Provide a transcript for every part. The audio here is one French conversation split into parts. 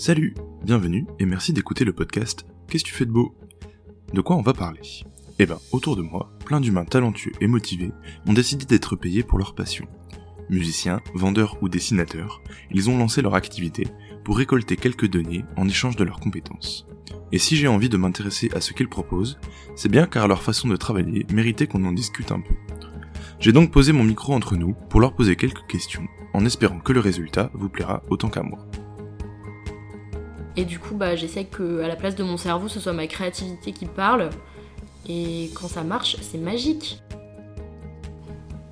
Salut, bienvenue et merci d'écouter le podcast Qu'est-ce que tu fais de beau? De quoi on va parler? Eh ben, autour de moi, plein d'humains talentueux et motivés ont décidé d'être payés pour leur passion. Musiciens, vendeurs ou dessinateurs, ils ont lancé leur activité pour récolter quelques données en échange de leurs compétences. Et si j'ai envie de m'intéresser à ce qu'ils proposent, c'est bien car leur façon de travailler méritait qu'on en discute un peu. J'ai donc posé mon micro entre nous pour leur poser quelques questions, en espérant que le résultat vous plaira autant qu'à moi. Et du coup, bah, j'essaie que à la place de mon cerveau, ce soit ma créativité qui parle. Et quand ça marche, c'est magique.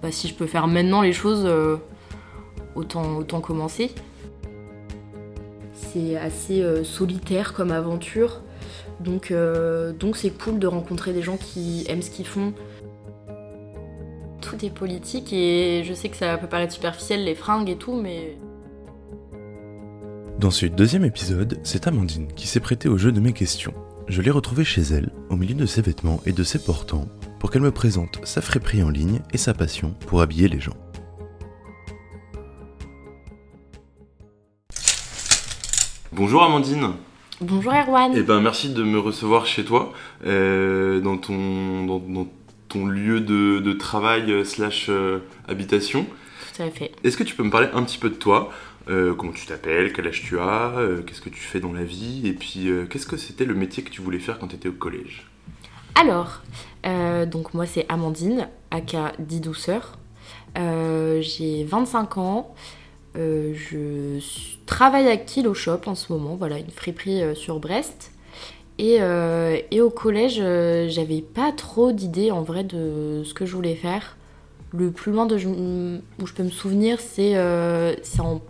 Bah, si je peux faire maintenant les choses, euh, autant, autant commencer. C'est assez euh, solitaire comme aventure. Donc euh, donc c'est cool de rencontrer des gens qui aiment ce qu'ils font. Tout est politique et je sais que ça peut paraître superficiel les fringues et tout, mais dans ce deuxième épisode, c'est Amandine qui s'est prêtée au jeu de mes questions. Je l'ai retrouvée chez elle, au milieu de ses vêtements et de ses portants, pour qu'elle me présente sa friperie en ligne et sa passion pour habiller les gens. Bonjour Amandine. Bonjour Erwan. Eh ben merci de me recevoir chez toi, euh, dans, ton, dans, ton lieu de, travail euh, slash euh, habitation. Tout à fait. Est-ce que tu peux me parler un petit peu de toi euh, comment tu t'appelles, quel âge tu as, euh, qu'est-ce que tu fais dans la vie, et puis euh, qu'est-ce que c'était le métier que tu voulais faire quand tu étais au collège? Alors, donc moi c'est Amandine, aka dit douceur. J'ai 25 ans. je travaille à Kilo Shop en ce moment, voilà, une friperie sur Brest. Et, et, au collège, j'avais pas trop d'idées en vrai de ce que je voulais faire. Le plus loin de, où je peux me souvenir, c'est en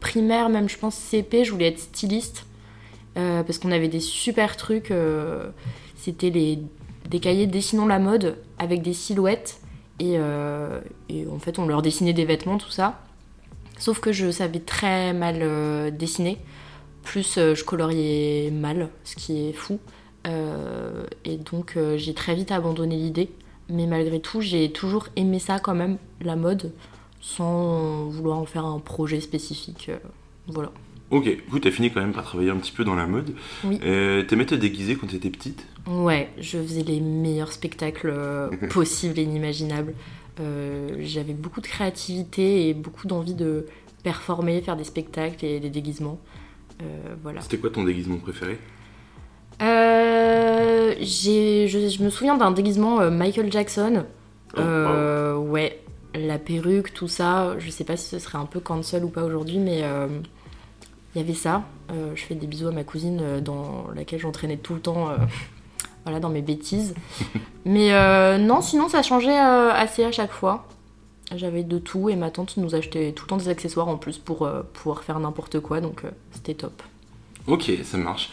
primaire, même je pense CP, je voulais être styliste. Euh, parce qu'on avait des super trucs. Euh, c'était des cahiers dessinant la mode avec des silhouettes. Euh, et, en fait, on leur dessinait des vêtements, tout ça. Sauf que je savais très mal dessiner. Plus je coloriais mal, ce qui est fou. et donc j'ai très vite abandonné l'idée. Mais malgré tout, j'ai toujours aimé ça quand même, la mode sans vouloir en faire un projet spécifique. Euh, voilà. Ok, coup, t'as fini quand même par travailler un petit peu dans la mode. Oui. Euh, T'aimais te déguiser quand t'étais petite? Ouais, je faisais les meilleurs spectacles euh, possibles et inimaginables. Euh, j'avais beaucoup de créativité et beaucoup d'envie de performer, faire des spectacles et des déguisements. voilà. C'était quoi ton déguisement préféré? Je, je, me souviens d'un déguisement Michael Jackson. Oh, ouais, la perruque, tout ça, je sais pas si ce serait un peu cancel ou pas aujourd'hui, mais euh, il y avait ça. Euh, je fais des bisous à ma cousine euh, dans laquelle j'entraînais tout le temps, voilà, dans mes bêtises. mais non, sinon ça changeait assez à chaque fois. J'avais de tout et ma tante nous achetait tout le temps des accessoires en plus pour pouvoir faire n'importe quoi, donc c'était top. Ok, ça marche.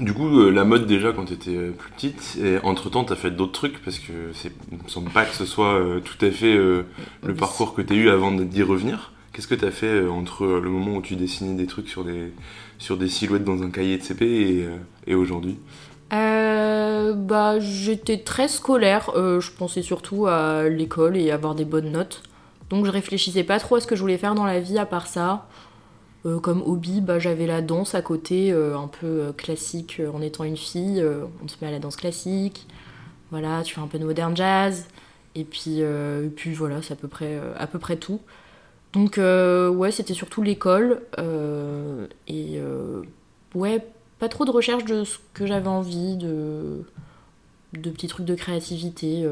Du coup, euh, la mode déjà quand tu étais euh, plus petite, et entre-temps tu as fait d'autres trucs parce que c'est, me semble pas que ce soit euh, tout à fait le parcours que tu as eu avant d'y revenir. Qu'est-ce que tu as fait entre le moment où tu dessinais des trucs sur des, sur des silhouettes dans un cahier de CP et, et aujourd'hui? Bah, J'étais très scolaire, je pensais surtout à l'école et avoir des bonnes notes. Donc je réfléchissais pas trop à ce que je voulais faire dans la vie à part ça. Euh, comme hobby, bah, j'avais la danse à côté, euh, un peu euh, classique en étant une fille. on se met à la danse classique. Voilà, tu fais un peu de modern jazz. Et puis, puis voilà, c'est à peu près, à peu près tout. Donc ouais, c'était surtout l'école. et ouais, pas trop de recherche de ce que j'avais envie, de, de petits trucs de créativité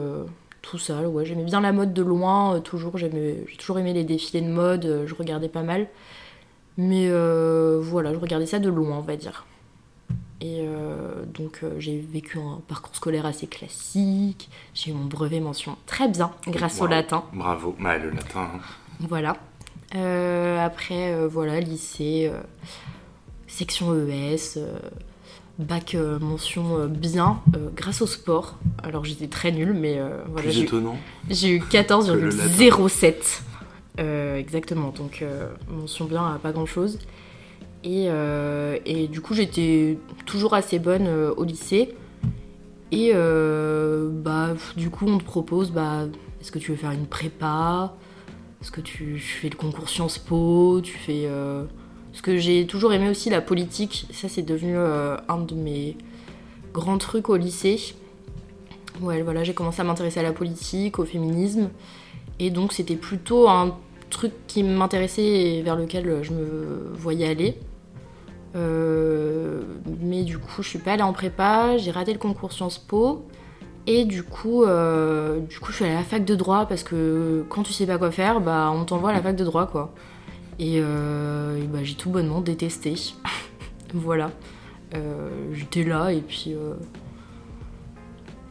tout. Ouais, j'aimais bien la mode de loin, toujours. J'ai toujours aimé les défilés de mode, je regardais pas mal. Mais euh, voilà, je regardais ça de loin, on va dire. Et euh, donc euh, j'ai vécu un parcours scolaire assez classique. J'ai eu mon brevet mention très bien grâce au latin. Bravo, bah, le latin. Hein. Voilà. après, voilà, lycée, section ES. bac mention bien grâce au sport. Alors j'étais très nulle, mais voilà. Plus étonnant. J'ai eu 14,07. Exactement, donc mention bien à pas grand chose. Et, et du coup, j'étais toujours assez bonne au lycée. Et bah, du coup, on te propose bah, est-ce que tu veux faire une prépa? Est-ce que tu, fais le concours Sciences Po? Tu fais. Euh... Parce que j'ai toujours aimé aussi la politique. Ça, c'est devenu euh, un de mes grands trucs au lycée. Ouais, voilà, j'ai commencé à m'intéresser à la politique, au féminisme. Et donc, c'était plutôt un truc qui m'intéressait et vers lequel je me voyais aller. Euh, mais du coup, je suis pas allée en prépa, j'ai raté le concours Sciences Po. Et du coup, euh, du coup, je suis allée à la fac de droit parce que quand tu sais pas quoi faire, bah, on t'envoie à la fac de droit, quoi. Et, euh, bah, j'ai tout bonnement détesté. voilà. Euh, j'étais là et puis.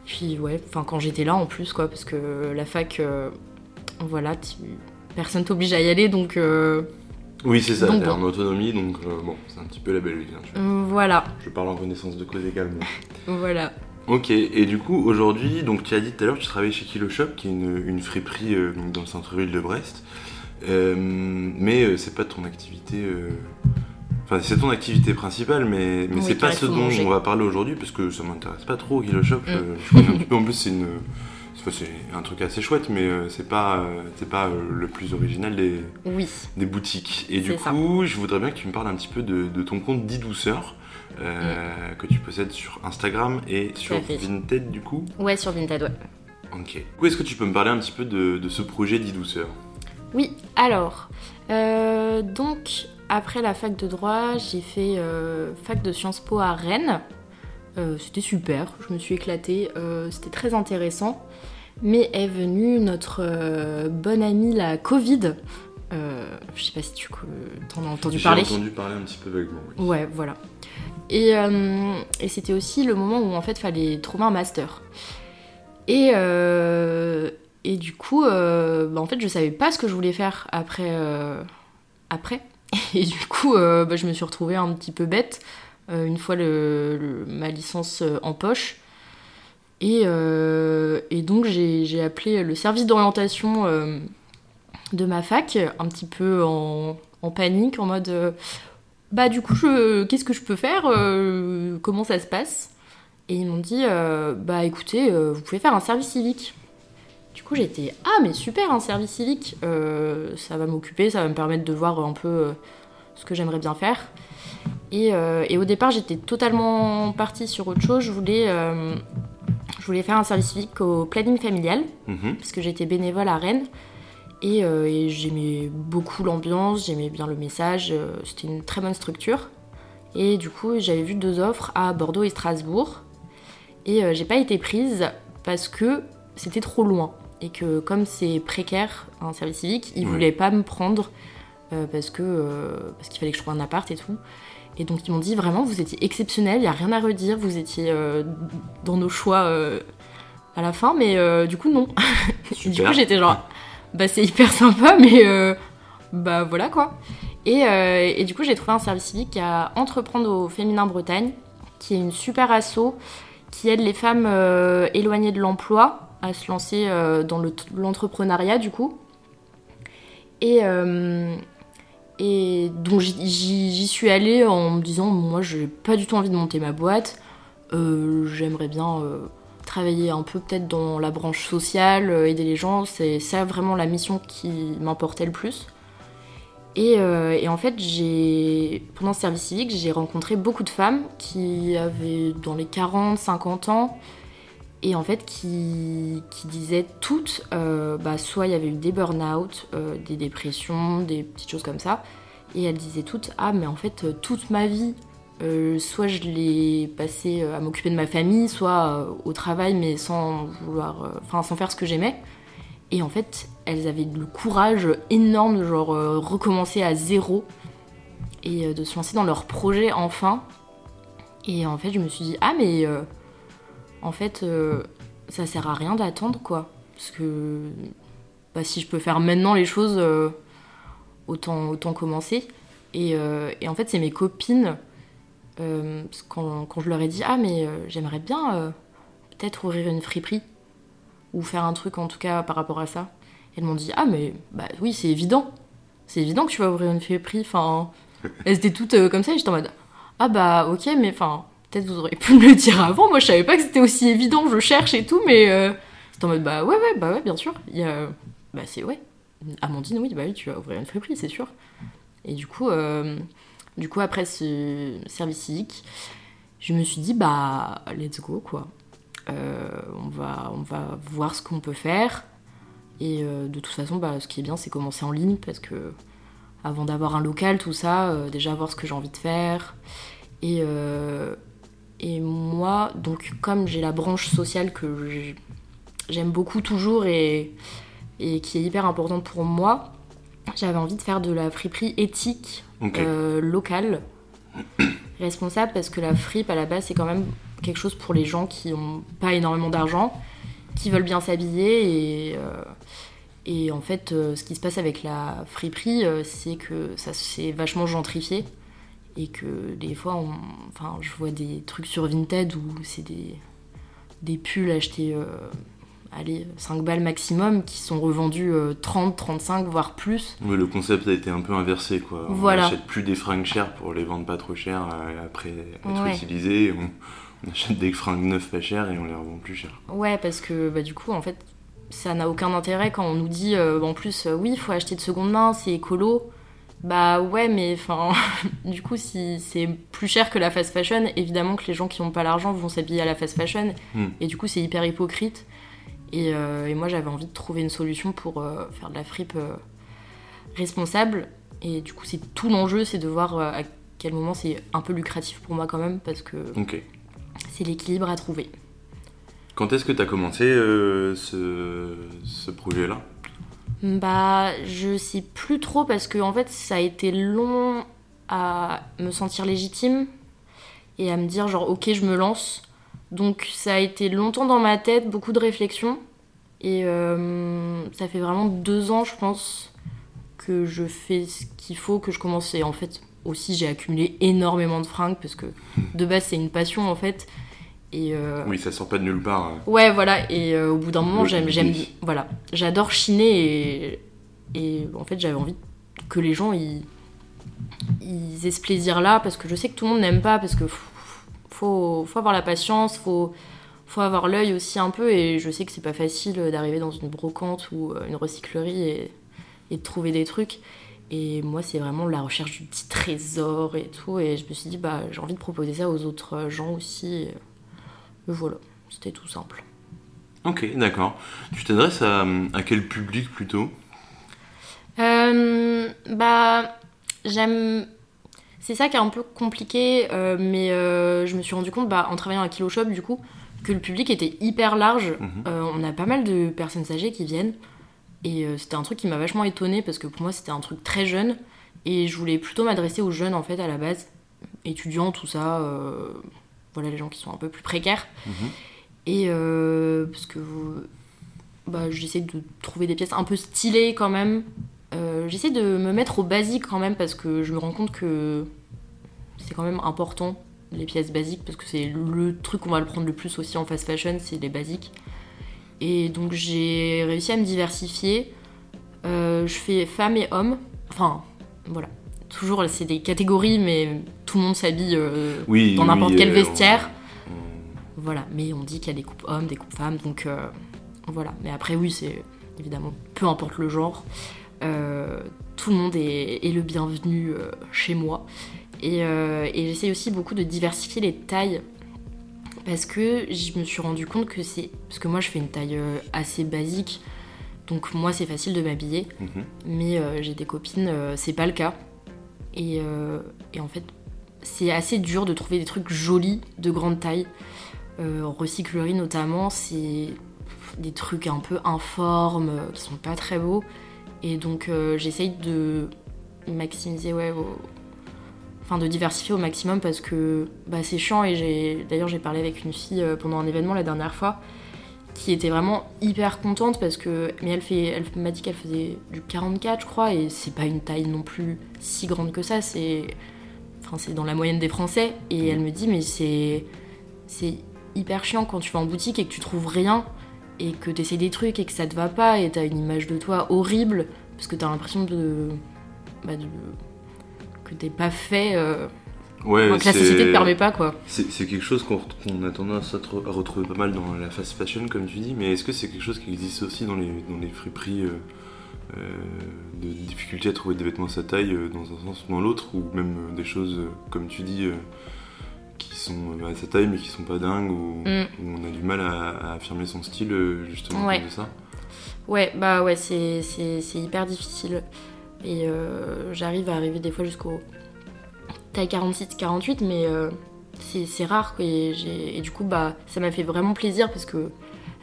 Puis ouais, enfin quand j'étais là en plus, quoi, parce que la fac, voilà, personne t'oblige à y aller, donc. Oui, c'est ça, t'es en autonomie, donc bon, c'est un petit peu la belle vie. Hein, voilà. Je parle en connaissance de cause également. voilà. Ok, et du coup, aujourd'hui, donc tu as dit tout à l'heure, tu travailles chez Kilo Shop, qui est une, friperie euh, dans le centre-ville de Brest. Euh, mais euh, c'est pas ton activité. Enfin, c'est ton activité principale, mais, mais c'est pas ce dont on va parler aujourd'hui, parce que ça m'intéresse pas trop, Kilo Shop. Mm. je connais un petit peu, en plus, c'est une. C'est un truc assez chouette, mais c'est pas, c'est pas le plus original des, des boutiques. Et du coup, je voudrais bien que tu me parles un petit peu de, de ton compte dit douceur. Euh, que tu possèdes sur Instagram et sur Vinted du coup Ouais, sur Vinted, ouais. Ok. Est-ce que tu peux me parler un petit peu de, ce projet d'e-douceur Oui, alors, euh, donc après la fac de droit, j'ai fait euh, fac de Sciences Po à Rennes. C'était super, je me suis éclatée, c'était très intéressant. Mais est venue notre bonne amie la Covid. je sais pas si tu en as entendu parler. J'ai entendu parler un petit peu vaguement. Oui. Ouais, voilà. Euh, et, c'était aussi le moment où en fait fallait trouver un master. Et, euh, et du coup, euh, bah, en fait, je savais pas ce que je voulais faire après. après. Et du coup, bah, je me suis retrouvée un petit peu bête une fois ma licence en poche. Et, et donc, j'ai appelé le service d'orientation de ma fac, un petit peu en, panique, en mode bah du coup, qu'est-ce que je peux faire euh, Comment ça se passe? Et ils m'ont dit, euh, bah écoutez, euh, vous pouvez faire un service civique. Du coup, j'étais, ah mais super, un service civique, ça va m'occuper, ça va me permettre de voir un peu ce que j'aimerais bien faire. Et, au départ, j'étais totalement partie sur autre chose. Je voulais, je voulais faire un service civique au planning familial, mhm. parce que j'étais bénévole à Rennes. Euh, et, j'aimais beaucoup l'ambiance, j'aimais bien le message, euh, c'était une très bonne structure. Et du coup, j'avais vu deux offres à Bordeaux et Strasbourg. Et euh, j'ai pas été prise parce que c'était trop loin. Et que comme c'est précaire, un service civique, ils voulaient pas me prendre parce que parce qu'il fallait que je trouve un appart et tout. Et donc ils m'ont dit vraiment, vous étiez exceptionnel, il y a rien à redire, vous étiez dans nos choix à la fin, mais du coup non. du coup j'étais genre bah c'est hyper sympa, mais euh, bah voilà quoi. Et, euh, et du coup, j'ai trouvé un service civique à Entreprendre au Féminin Bretagne, qui est une super asso qui aide les femmes euh, éloignées de l'emploi à se lancer dans l'entrepreneuriat du coup. Et, et donc j'y suis allée en me disant, moi j'ai pas du tout envie de monter ma boîte, j'aimerais bien travailler un peu peut-être dans la branche sociale, euh, aider les gens, c'est ça vraiment la mission qui m'importait le plus. Et, euh, en fait, pendant ce service civique, j'ai rencontré beaucoup de femmes qui avaient dans les 40, 50 ans, et en fait qui, disaient toutes, euh, bah, soit il y avait eu des burn-out, des dépressions, des petites choses comme ça, et elles disaient toutes, ah mais en fait toute ma vie euh, soit je l'ai passé euh, à m'occuper de ma famille, soit euh, au travail, mais sans vouloir, enfin sans faire ce que j'aimais. Et en fait, elles avaient le courage énorme de genre recommencer à zéro et de se lancer dans leur projet enfin. Et en fait, je me suis dit ah mais en fait ça sert à rien d'attendre quoi, parce que bah, si je peux faire maintenant les choses, autant autant commencer. Et, et en fait, c'est mes copines euh, quand, je leur ai dit ah mais euh, j'aimerais bien euh, peut-être ouvrir une friperie ou faire un truc en tout cas par rapport à ça. Elles m'ont dit ah mais bah oui c'est évident, c'est évident que tu vas ouvrir une friperie. Enfin, elles étaient toutes comme ça et j'étais en mode ah bah ok mais enfin peut-être vous auriez pu me le dire avant. Moi je savais pas que c'était aussi évident. Je cherche et tout mais c'était en mode bah ouais ouais bah ouais bien sûr. Il y a, bah c'est ouais. Amandine oui bah oui tu vas ouvrir une friperie c'est sûr. Et du coup du coup, après ce service civique, je me suis dit, bah, let's go, quoi. Euh, on, va, on va voir ce qu'on peut faire. Et euh, de toute façon, bah, ce qui est bien, c'est commencer en ligne parce que avant d'avoir un local, tout ça, euh, déjà voir ce que j'ai envie de faire. Et, et moi, donc, comme j'ai la branche sociale que j'aime beaucoup toujours et, et qui est hyper importante pour moi, j'avais envie de faire de la friperie éthique euh, locale, responsable, parce que la fripe à la base c'est quand même quelque chose pour les gens qui n'ont pas énormément d'argent, qui veulent bien s'habiller et, euh, et en fait euh, ce qui se passe avec la friperie c'est que ça s'est vachement gentrifié et que des fois on, enfin je vois des trucs sur Vinted où c'est des des pulls achetés allez, 5 balles maximum qui sont revendus 30, euh, 35, voire plus. Oui, le concept a été un peu inversé, quoi. Voilà. On n'achète plus des fringues chères pour les vendre pas trop chères euh, après être utilisées. On, achète des fringues neuves pas chères et on les revend plus chères. Ouais, parce que bah, du coup, en fait, ça n'a aucun intérêt quand on nous dit euh, en plus, oui, il faut acheter de seconde main, c'est écolo. Bah ouais, mais enfin, du coup, si c'est plus cher que la fast fashion, évidemment que les gens qui n'ont pas l'argent vont s'habiller à la fast fashion. Hmm. Et du coup, c'est hyper hypocrite. Euh, et, moi, j'avais envie de trouver une solution pour euh, faire de la fripe euh, responsable. Et du coup, c'est tout l'enjeu, c'est de voir à quel moment c'est un peu lucratif pour moi quand même, parce que c'est l'équilibre à trouver. Quand est-ce que tu as commencé ce, ce projet-là? Bah, je sais plus trop, parce que en fait, ça a été long à me sentir légitime et à me dire genre ok je me lance donc ça a été longtemps dans ma tête, beaucoup de réflexions. Et euh, ça fait vraiment deux ans, je pense, que je fais ce qu'il faut, que je commence. Et en fait, aussi, j'ai accumulé énormément de fringues parce que de base, c'est une passion en fait. Et euh, Oui, ça sort pas de nulle part. Hein. Ouais, voilà. Et euh, au bout d'un moment, j'aime, j'aime, voilà, j'adore chiner et, et en fait, j'avais envie que les gens ils, ils aient ce plaisir-là parce que je sais que tout le monde n'aime pas parce que faut, faut avoir la patience, faut, faut avoir l'œil aussi un peu. Et je sais que c'est pas facile d'arriver dans une brocante ou euh, une recyclerie et, de trouver des trucs. Et moi, c'est vraiment la recherche du petit trésor et tout. Et je me suis dit, bah, j'ai envie de proposer ça aux autres gens aussi. Voilà, c'était tout simple. Ok, d'accord. Tu t'adresses à, à, quel public plutôt? Euh, Bah, j'aime c'est ça qui est un peu compliqué, euh, mais euh, je me suis rendu compte bah, en travaillant à Kilo Shop du coup que le public était hyper large. Mhm. Euh, on a pas mal de personnes âgées qui viennent et c'était un truc qui m'a vachement étonnée parce que pour moi c'était un truc très jeune et je voulais plutôt m'adresser aux jeunes en fait à la base, étudiants tout ça, voilà les gens qui sont un peu plus précaires. Mhm. Et parce que bah, j'essaie de trouver des pièces un peu stylées quand même. j'essaie de me mettre au basique quand même parce que je me rends compte que c'est quand même important, les pièces basiques, parce que c'est le truc qu'on va le prendre le plus aussi en fast fashion, c'est les basiques. Et donc j'ai réussi à me diversifier. Euh, je fais femmes et hommes. Enfin, voilà. Toujours, c'est des catégories, mais tout le monde s'habille euh, dans n'importe quel euh, vestiaire. Voilà, mais on dit qu'il y a des coupes hommes, des coupes femmes, donc voilà. Mais après, oui, c'est évidemment, peu importe le genre, tout le monde est, est le bienvenu chez moi. Euh, et, j'essaie aussi beaucoup de diversifier les tailles parce que je me suis rendu compte que c'est. Parce que moi, je fais une taille euh, assez basique, donc moi, c'est facile de m'habiller. Mhm. Mais euh, j'ai des copines, c'est pas le cas. Et, en fait, c'est assez dur de trouver des trucs jolis de grande taille. en recyclerie, notamment, c'est des trucs un peu informes, qui sont pas très beaux. Et donc, j'essaye de maximiser ouais, enfin de diversifier au maximum parce que bah, c'est chiant et d'ailleurs j'ai parlé avec une fille euh, pendant un événement la dernière fois qui était vraiment hyper contente parce que mais elle fait elle m'a dit qu'elle faisait du 44 je crois et c'est pas une taille non plus si grande que ça c'est enfin c'est dans la moyenne des Français. Et elle me dit mais c'est c'est hyper chiant quand tu vas en boutique et que tu trouves rien et que tu essaies des trucs et que ça te va pas et t'as une image de toi horrible parce que t'as l'impression de, bah, de que t'es pas fait. euh, Ouais, que la société te permet pas quoi. C'est quelque chose qu'on a tendance à, tr- à retrouver pas mal dans la fast fashion, comme tu dis, mais est-ce que c'est quelque chose qui existe aussi dans les, dans les friperies euh, euh, de difficulté à trouver des vêtements à sa taille euh, dans un sens ou dans l'autre, ou même des choses, comme tu dis, qui sont à sa taille mais qui sont pas dingues, ou Mm. où on a du mal à, à affirmer son style justement à Ouais. cause de ça? Ouais, bah ouais, c'est hyper difficile. Et j'arrive à arriver des fois jusqu'au taille 46-48, mais euh, c'est rare. Quoi, et, du coup, bah, ça m'a fait vraiment plaisir parce que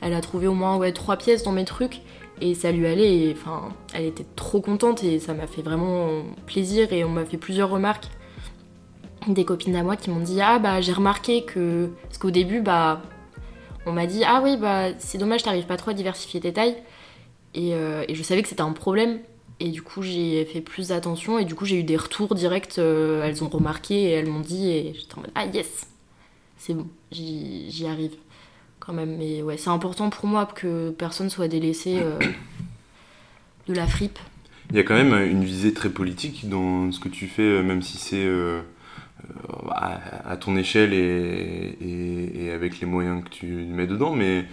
elle a trouvé au moins ouais, trois pièces dans mes trucs et ça lui allait. et, Enfin, elle était trop contente et ça m'a fait vraiment plaisir. Et on m'a fait plusieurs remarques. Des copines à moi qui m'ont dit Ah, bah, j'ai remarqué que. Parce qu'au début, bah. On m'a dit Ah oui, bah c'est dommage, t'arrives pas trop à diversifier tes tailles. Euh, et je savais que c'était un problème. Et du coup, j'ai fait plus attention. Et du coup, j'ai eu des retours directs. euh, elles ont remarqué et elles m'ont dit. Et j'étais en mode Ah yes C'est bon, j'y arrive quand même. Mais ouais, c'est important pour moi que personne soit délaissé euh, de la fripe. Il y a quand même une visée très politique dans ce que tu fais, même si c'est euh, à ton échelle et, et- et avec les moyens que tu mets dedans. Mais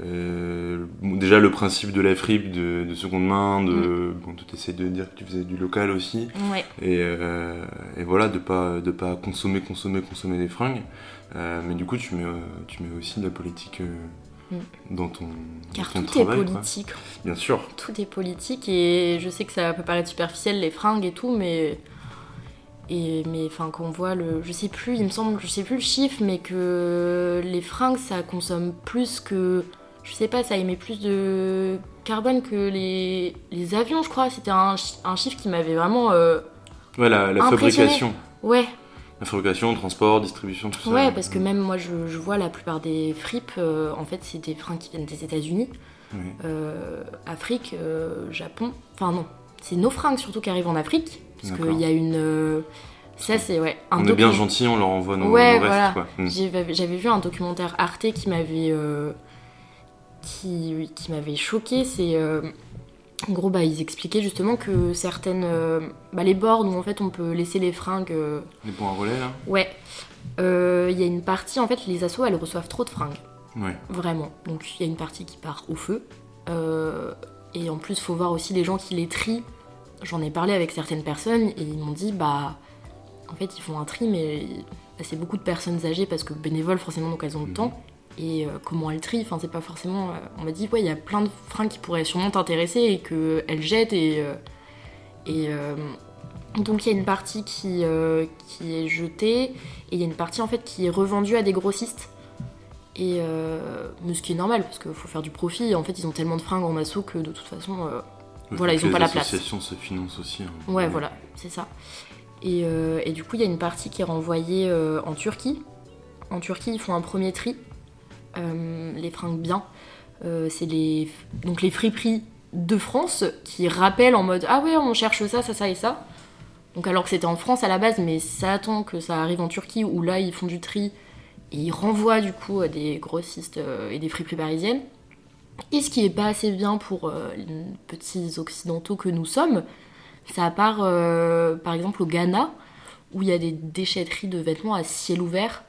euh, bon, déjà, le principe de la fripe de, de seconde main, de, bon, tu essaies de dire que tu faisais du local aussi. Ouais. Et, euh, et voilà, de pas, de pas consommer, consommer, consommer des fringues. Euh, mais du coup, tu mets, tu mets aussi de la politique Mm. dans ton, Car dans ton tout est quoi. politique. Bien sûr. Tout est politique. Et je sais que ça peut paraître superficiel, les fringues et tout, mais. Et, mais enfin, quand on voit le. Je sais plus, il me semble, je sais plus le chiffre, mais que les fringues, ça consomme plus que. Je sais pas, ça émet plus de carbone que les, les avions, je crois. C'était un, un chiffre qui m'avait vraiment. euh, Ouais, la, fabrication. Ouais, La fabrication, transport, distribution, tout ça. ouais, parce que même moi, je, je vois la plupart des fripes, euh, en fait, c'est des fringues qui viennent des États-Unis, Oui. euh, Afrique, euh, Japon. Enfin, non, c'est nos fringues surtout qui arrivent en Afrique, parce qu'il y a une. ça, c'est ouais. Un On est bien gentil, on leur envoie nos, Ouais, nos restes, voilà. Mm. J'avais j'avais vu un documentaire Arte qui m'avait euh, qui, qui m'avait choqué. C'est euh, en gros, bah, ils expliquaient justement que certaines euh, bah, les bornes où en fait on peut laisser les fringues. euh, Les bons à relais, là ouais, il y a une partie en fait les assos elles reçoivent trop de fringues, Ouais. vraiment. Donc il y a une partie qui part au feu. Et en plus, faut voir aussi les gens qui les trient. J'en ai parlé avec certaines personnes et ils m'ont dit bah en fait ils font un tri mais bah, c'est beaucoup de personnes âgées parce que bénévoles forcément donc elles ont le Mhm. temps et euh, comment elles trient enfin c'est pas forcément euh, on m'a dit ouais il y a plein de fringues qui pourraient sûrement t'intéresser et que elles jettent et euh, et euh, donc il y a une partie qui euh, qui est jetée et il y a une partie en fait qui est revendue à des grossistes et euh, mais ce qui est normal parce qu'il faut faire du profit en fait ils ont tellement de fringues en assaut que de toute façon euh, Voilà, ils ont que pas les la place. associations se financent aussi. hein. Ouais, voilà, c'est ça. Et, euh, et du coup, il y a une partie qui est renvoyée euh, en Turquie. En Turquie, ils font un premier tri. Euh, les fringues bien. Euh, c'est les, donc friperies de France qui rappellent en mode Ah ouais, on cherche ça, ça, ça et ça. Donc alors que c'était en France à la base, mais ça attend que ça arrive en Turquie où là, ils font du tri et ils renvoient du coup à des grossistes euh, et des friperies parisiennes. Et ce qui est pas assez bien pour les petits occidentaux que nous sommes, ça part par exemple au Ghana où il y a des déchetteries de vêtements à ciel ouvert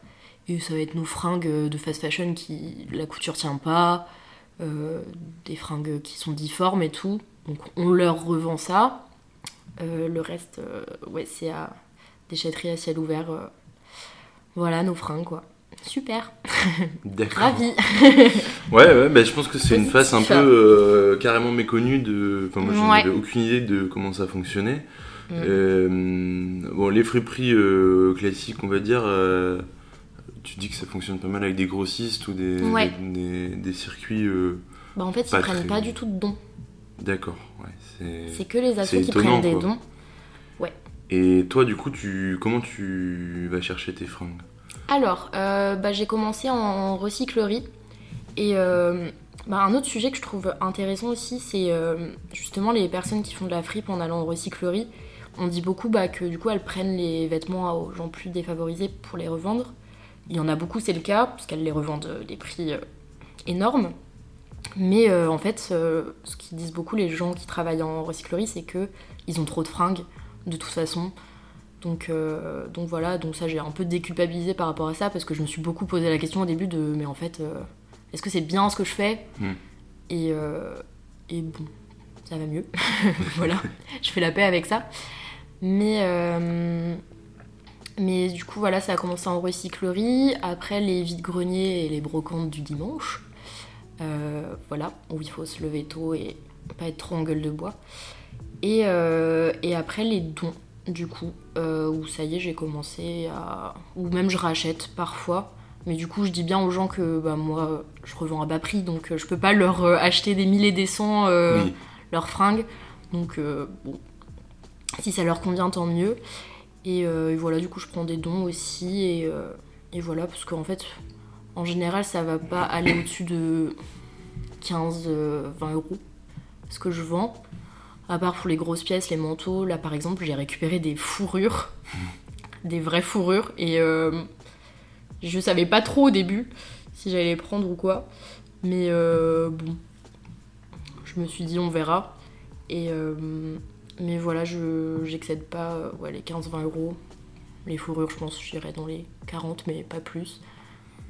et ça va être nos fringues de fast fashion qui la couture tient pas, euh, des fringues qui sont difformes et tout. Donc on leur revend ça. Euh, le reste, euh, ouais, c'est à déchetterie à ciel ouvert. euh. Voilà nos fringues quoi. Super, D'accord. ravi. Ouais, ouais, bah, je pense que c'est une face un peu euh, carrément méconnue de. Enfin, moi, je Ouais. n'avais aucune idée de comment ça fonctionnait. Mm. Euh, bon, les friperies euh, classiques, on va dire, euh, tu dis que ça fonctionne pas mal avec des grossistes ou des, Ouais. des, des- des circuits. euh, Bah en fait ils prennent très- pas du tout de dons. D'accord, ouais. c'est- que les assos qui prennent des quoi. dons. Et toi, du coup, tu comment tu vas chercher tes fringues? Alors, euh, bah, j'ai commencé en recyclerie. Et euh, bah, un autre sujet que je trouve intéressant aussi, c'est justement les personnes qui font de la fripe en allant en recyclerie. on dit beaucoup bah, que du coup elles prennent les vêtements aux gens plus défavorisés pour les revendre. Il y en a beaucoup, c'est le cas, parce qu'elles les revendent euh, des prix euh, énormes. Mais euh, en fait, ce qu'ils disent beaucoup les gens qui travaillent en recyclerie, c'est que ils ont trop de fringues de toute façon. Donc, donc voilà, donc ça j'ai un peu déculpabilisé par rapport à ça parce que je me suis beaucoup posé la question au début de mais en fait, est-ce que c'est bien ce que je fais? Hmm. et, et bon, ça va mieux. voilà, je fais la paix avec ça. Mais, euh, mais du coup, voilà, ça a commencé en recyclerie. Après, les vides-greniers et les brocantes du dimanche. Euh, voilà, où il faut se lever tôt et pas être trop en gueule de bois. Et, euh, et après, les dons, du coup, euh, où ça y est, j'ai commencé à. Ou même je rachète parfois. Mais du coup, je dis bien aux gens que bah, moi, je revends à bas prix, donc je peux pas leur acheter des mille et des cents Oui. leurs fringues. Donc, bon, si ça leur convient, tant mieux. Et, euh, et voilà, du coup, je prends des dons aussi. Et, euh, et voilà, parce qu'en fait, en général, ça va pas aller au-dessus de 15-20 euros. Ce que je vends. À part pour les grosses pièces, les manteaux. Là, par exemple, j'ai récupéré des fourrures. des vraies fourrures. Et euh, je savais pas trop au début si j'allais les prendre ou quoi. Mais euh, bon, je me suis dit, on verra. Et, euh, mais voilà, je j'excède pas euh, ouais, les 15-20 euros. Les fourrures, je pense, j'irai dans les 40, mais pas plus.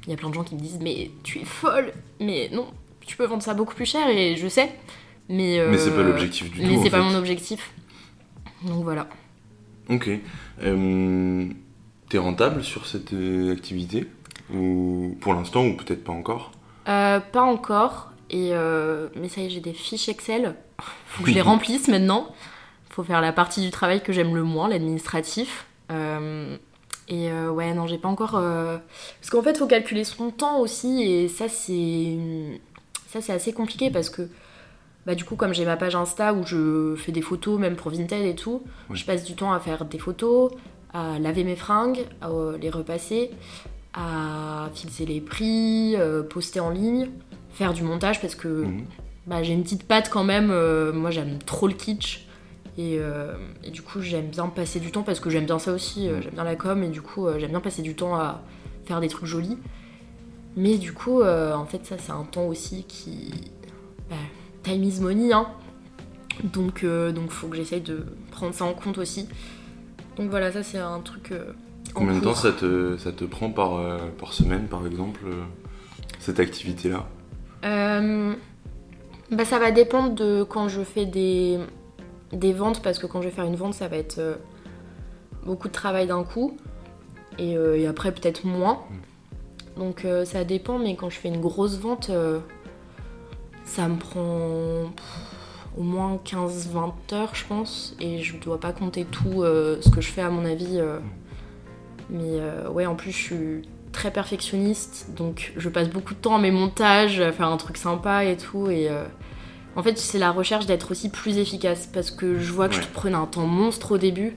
Il y a plein de gens qui me disent, mais tu es folle Mais non, tu peux vendre ça beaucoup plus cher, et je sais. Mais, Mais c'est euh, pas l'objectif du Mais tout. en c'est pas fait. mon objectif. Donc voilà. Ok. Euh, T'es rentable sur cette euh, activité? Ou pour l'instant ou peut-être pas encore? Euh, pas encore. Et euh, mais ça y est, j'ai des fiches Excel. Faut que je les remplisse maintenant. Faut faire la partie du travail que j'aime le moins, l'administratif. Euh, et euh, ouais, non, j'ai pas encore. euh, Parce qu'en fait, faut calculer son temps aussi. Et ça, c'est. Ça, c'est assez compliqué parce que. Bah, du coup, comme j'ai ma page Insta où je fais des photos, même pour Vinted et tout, Oui. je passe du temps à faire des photos, à laver mes fringues, à les repasser, à fixer les prix, poster en ligne, faire du montage parce que Mhm. bah, j'ai une petite patte quand même. moi, j'aime trop le kitsch. Et, euh, et du coup, j'aime bien passer du temps parce que j'aime bien ça aussi. euh, j'aime bien la com et du coup, euh, j'aime bien passer du temps à faire des trucs jolis. Mais du coup, en fait, ça, c'est un temps aussi qui. bah, time is money, hein. Donc, donc, faut que j'essaye de prendre ça en compte aussi. Donc voilà, ça, c'est un truc. en Combien de temps ça te, ça te prend par, par semaine par exemple cette activité-là? Bah, ça va dépendre de quand je fais des, des ventes, parce que quand je vais faire une vente, ça va être euh, beaucoup de travail d'un coup, et, euh, et après peut-être moins. Donc euh, ça dépend, mais quand je fais une grosse vente, ça me prend pff, au moins 15-20 heures, je pense, et je dois pas compter tout ce que je fais à mon avis. euh. Mais ouais, en plus, je suis très perfectionniste, donc je passe beaucoup de temps à mes montages, à faire un truc sympa et tout. Et en fait, c'est la recherche d'être aussi plus efficace parce que je vois que Ouais. je prenais un temps monstre au début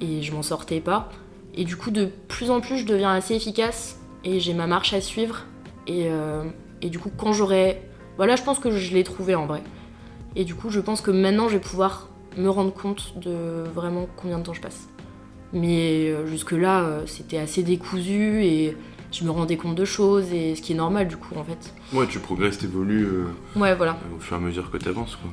et je m'en sortais pas. Et du coup, de plus en plus, je deviens assez efficace et j'ai ma marche à suivre. Et, euh, et du coup, quand j'aurai. Voilà, je pense que je l'ai trouvé en vrai. Et du coup, je pense que maintenant, je vais pouvoir me rendre compte de vraiment combien de temps je passe. Mais euh, jusque-là, euh, c'était assez décousu et je me rendais compte de choses, et ce qui est normal du coup en fait. Ouais, tu progresses, t'évolues euh, Ouais, voilà. au fur et à mesure que tu avances. Quoi.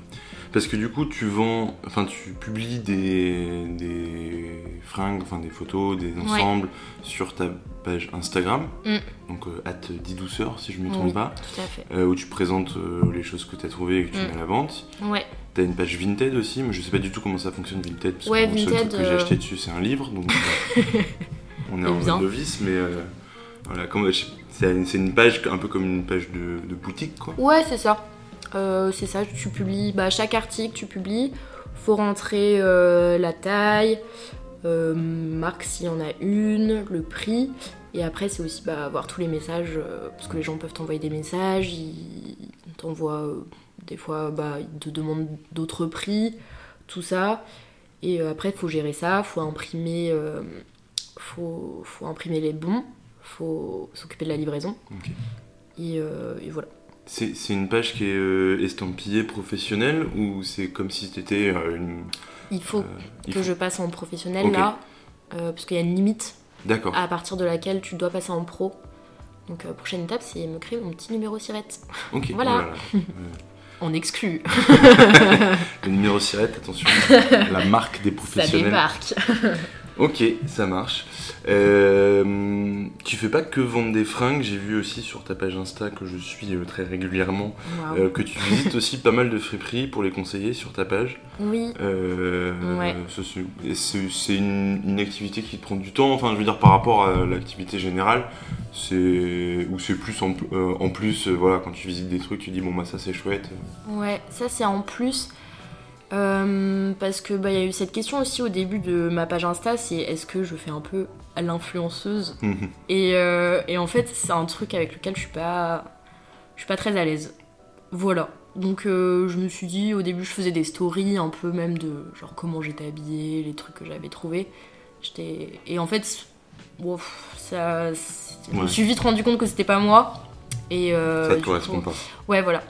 Parce que du coup, tu vends, enfin, tu publies des, des fringues, enfin des photos, des ensembles sur ta page Instagram, Mm. donc euh, at douceur si je me trompe Oui. pas, Tout à fait. euh, où tu présentes euh, les choses que tu as trouvées et que tu Mm. mets à la vente. Ouais. T'as une page Vinted aussi, mais je sais pas du tout comment ça fonctionne Vinted, parce Ouais, que le seul truc que j'ai euh, acheté dessus c'est un livre, donc euh, on est en novice, mais euh, voilà, c'est une, page un peu comme une page de, boutique quoi. Ouais, c'est ça. Euh, c'est ça, tu publies bah, chaque article, tu publies. Faut rentrer euh, la taille, euh, marque s'il y en a une, le prix. Et après, c'est aussi bah, tous les messages, parce que les gens peuvent t'envoyer des messages, ils t'envoient des fois, bah, ils te demandent d'autres prix, tout ça. Et après, il faut gérer ça, faut faut, faut imprimer les bons, faut s'occuper de la livraison. Et, euh, et voilà. C'est c'est une page qui est euh, estampillée professionnelle ou c'est comme si c'était euh, une. Il faut euh, il que faut- je passe en professionnel là, euh, parce qu'il y a une limite D'accord. à partir de laquelle tu dois passer en pro. Donc euh, prochaine étape, c'est me créer mon petit numéro sirette. Ok. Voilà. Euh, On exclut. le numéro sirette, attention. la marque des Ça professionnels. débarque. Ok, ça marche. Euh, tu fais pas que vendre des fringues, j'ai vu aussi sur ta page Insta que je suis euh, très régulièrement euh, que tu visites aussi pas mal de friperies pour les conseiller sur ta page. Oui. Euh, Ouais. C'est une, une activité qui te prend du temps, enfin je veux dire par rapport à l'activité générale, c'est ou c'est plus en, en plus, voilà, quand tu visites des trucs, tu dis bon bah ça c'est chouette. Ouais, ça c'est en plus. Euh, parce que bah il y a eu cette question aussi au début de ma page Insta, c'est est-ce que je fais un peu à l'influenceuse Mhm. et, euh, et en fait c'est un truc avec lequel je suis pas je suis pas très à l'aise. Voilà. Donc euh, je me suis dit au début je faisais des stories un peu même de genre comment j'étais habillée, les trucs que j'avais trouvés. J'étais et en fait ça je me suis vite rendu compte que c'était pas moi et ça te correspond coup- pas. Ouais, voilà.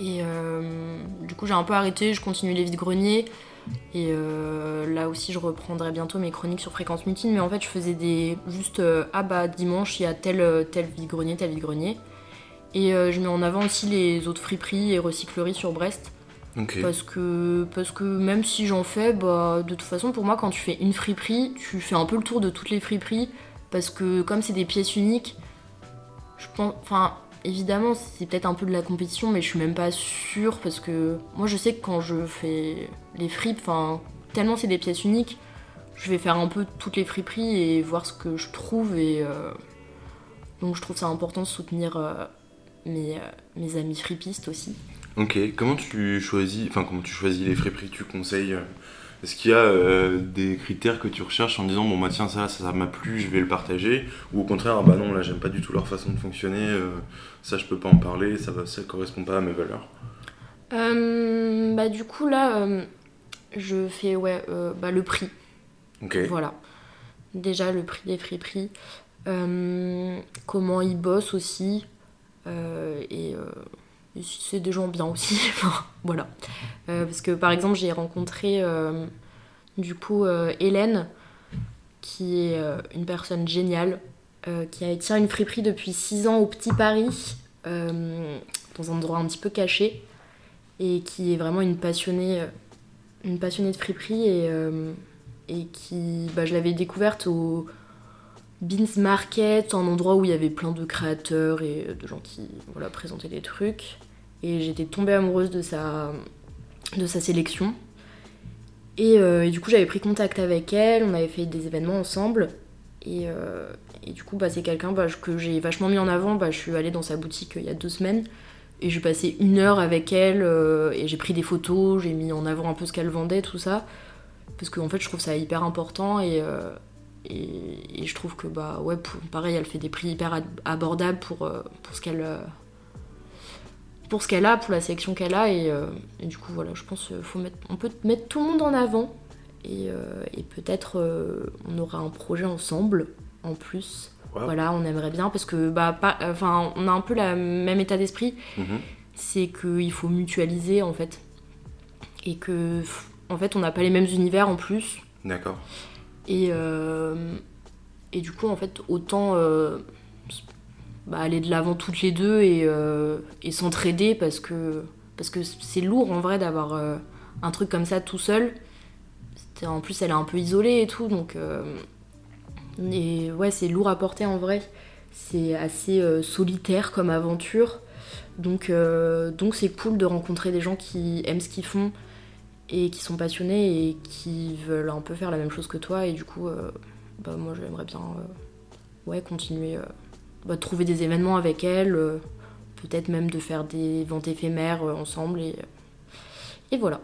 Et euh, du coup, j'ai un peu arrêté, je continue les vides-greniers. Et euh, là aussi, je reprendrai bientôt mes chroniques sur Fréquence Mutine. Mais en fait, je faisais des. Juste, euh, ah bah, dimanche, il y a tel, tel vide-grenier, tel vide-grenier. Et euh, je mets en avant aussi les autres friperies et recycleries sur Brest. Parce que, parce que même si j'en fais, bah, de toute façon, pour moi, quand tu fais une friperie, tu fais un peu le tour de toutes les friperies. Parce que comme c'est des pièces uniques, je pense. Enfin, évidemment, c'est peut-être un peu de la compétition, mais je suis même pas sûre. Parce que moi, je sais que quand je fais les fripes, enfin, tellement c'est des pièces uniques, je vais faire un peu toutes les friperies et voir ce que je trouve. Et euh, donc, je trouve ça important de soutenir euh, mes, euh, mes amis fripistes aussi. Ok, comment tu choisis, enfin comment tu choisis les friperies tu conseilles Est-ce qu'il y a euh, des critères que tu recherches en disant bon bah tiens ça ça m'a plu, je vais le partager? Ou au contraire ah bah non là j'aime pas du tout leur façon de fonctionner, euh, ça je peux pas en parler, ça va ça correspond pas à mes valeurs? Euh, bah du coup là, je fais ouais euh, bah, le prix. Ok. Voilà. Déjà le prix des friperies. Comment ils bossent aussi. Et, euh, c'est des gens bien aussi. Voilà. Euh, parce que par exemple j'ai rencontré euh, du coup euh, Hélène qui est une personne géniale qui a tient une friperie depuis 6 ans au Petit Paris dans un endroit un petit peu caché et qui est vraiment une passionnée, de friperie et, et qui, bah, je l'avais découverte au Beans Market, un endroit où il y avait plein de créateurs et de gens qui voilà, présentaient des trucs. Et j'étais tombée amoureuse de sa, de sa sélection. Et, euh, du coup, j'avais pris contact avec elle, on avait fait des événements ensemble. Et, euh, et du coup, bah, c'est quelqu'un bah, que j'ai vachement mis en avant. Bah, je suis allée dans sa boutique euh, il y a deux semaines. Et j'ai passé une heure avec elle et j'ai pris des photos, j'ai mis en avant un peu ce qu'elle vendait, tout ça. Parce qu'en fait, je trouve ça hyper important et, et, et je trouve que, bah ouais, pour- pareil, elle fait des prix hyper abordables pour, euh, pour ce qu'elle. euh, pour ce qu'elle a, pour la sélection qu'elle a, et, euh, et du coup, voilà, je pense faut mettre, on peut mettre tout le monde en avant, et, et peut-être on aura un projet ensemble, en plus. Wow. Voilà, on aimerait bien, parce que, bah, pas, enfin, on a un peu le même état d'esprit, Mhm. c'est qu'il faut mutualiser en fait. Et que, en fait, on n'a pas les mêmes univers en plus. D'accord. Et, euh, et du coup, en fait, autant euh, bah, aller de l'avant toutes les deux et, euh, et s'entraider parce que parce que c'est lourd en vrai d'avoir un truc comme ça tout seul. En plus, elle est un peu isolée et tout, donc. et ouais, c'est lourd à porter en vrai. C'est assez solitaire comme aventure. Donc donc c'est cool de rencontrer des gens qui aiment ce qu'ils font et qui sont passionnés et qui veulent un peu faire la même chose que toi. Et du coup, euh, bah, moi j'aimerais bien euh, ouais, continuer, euh, bah, de trouver des événements avec elle, euh, peut-être même de faire des ventes éphémères ensemble. Et, et voilà.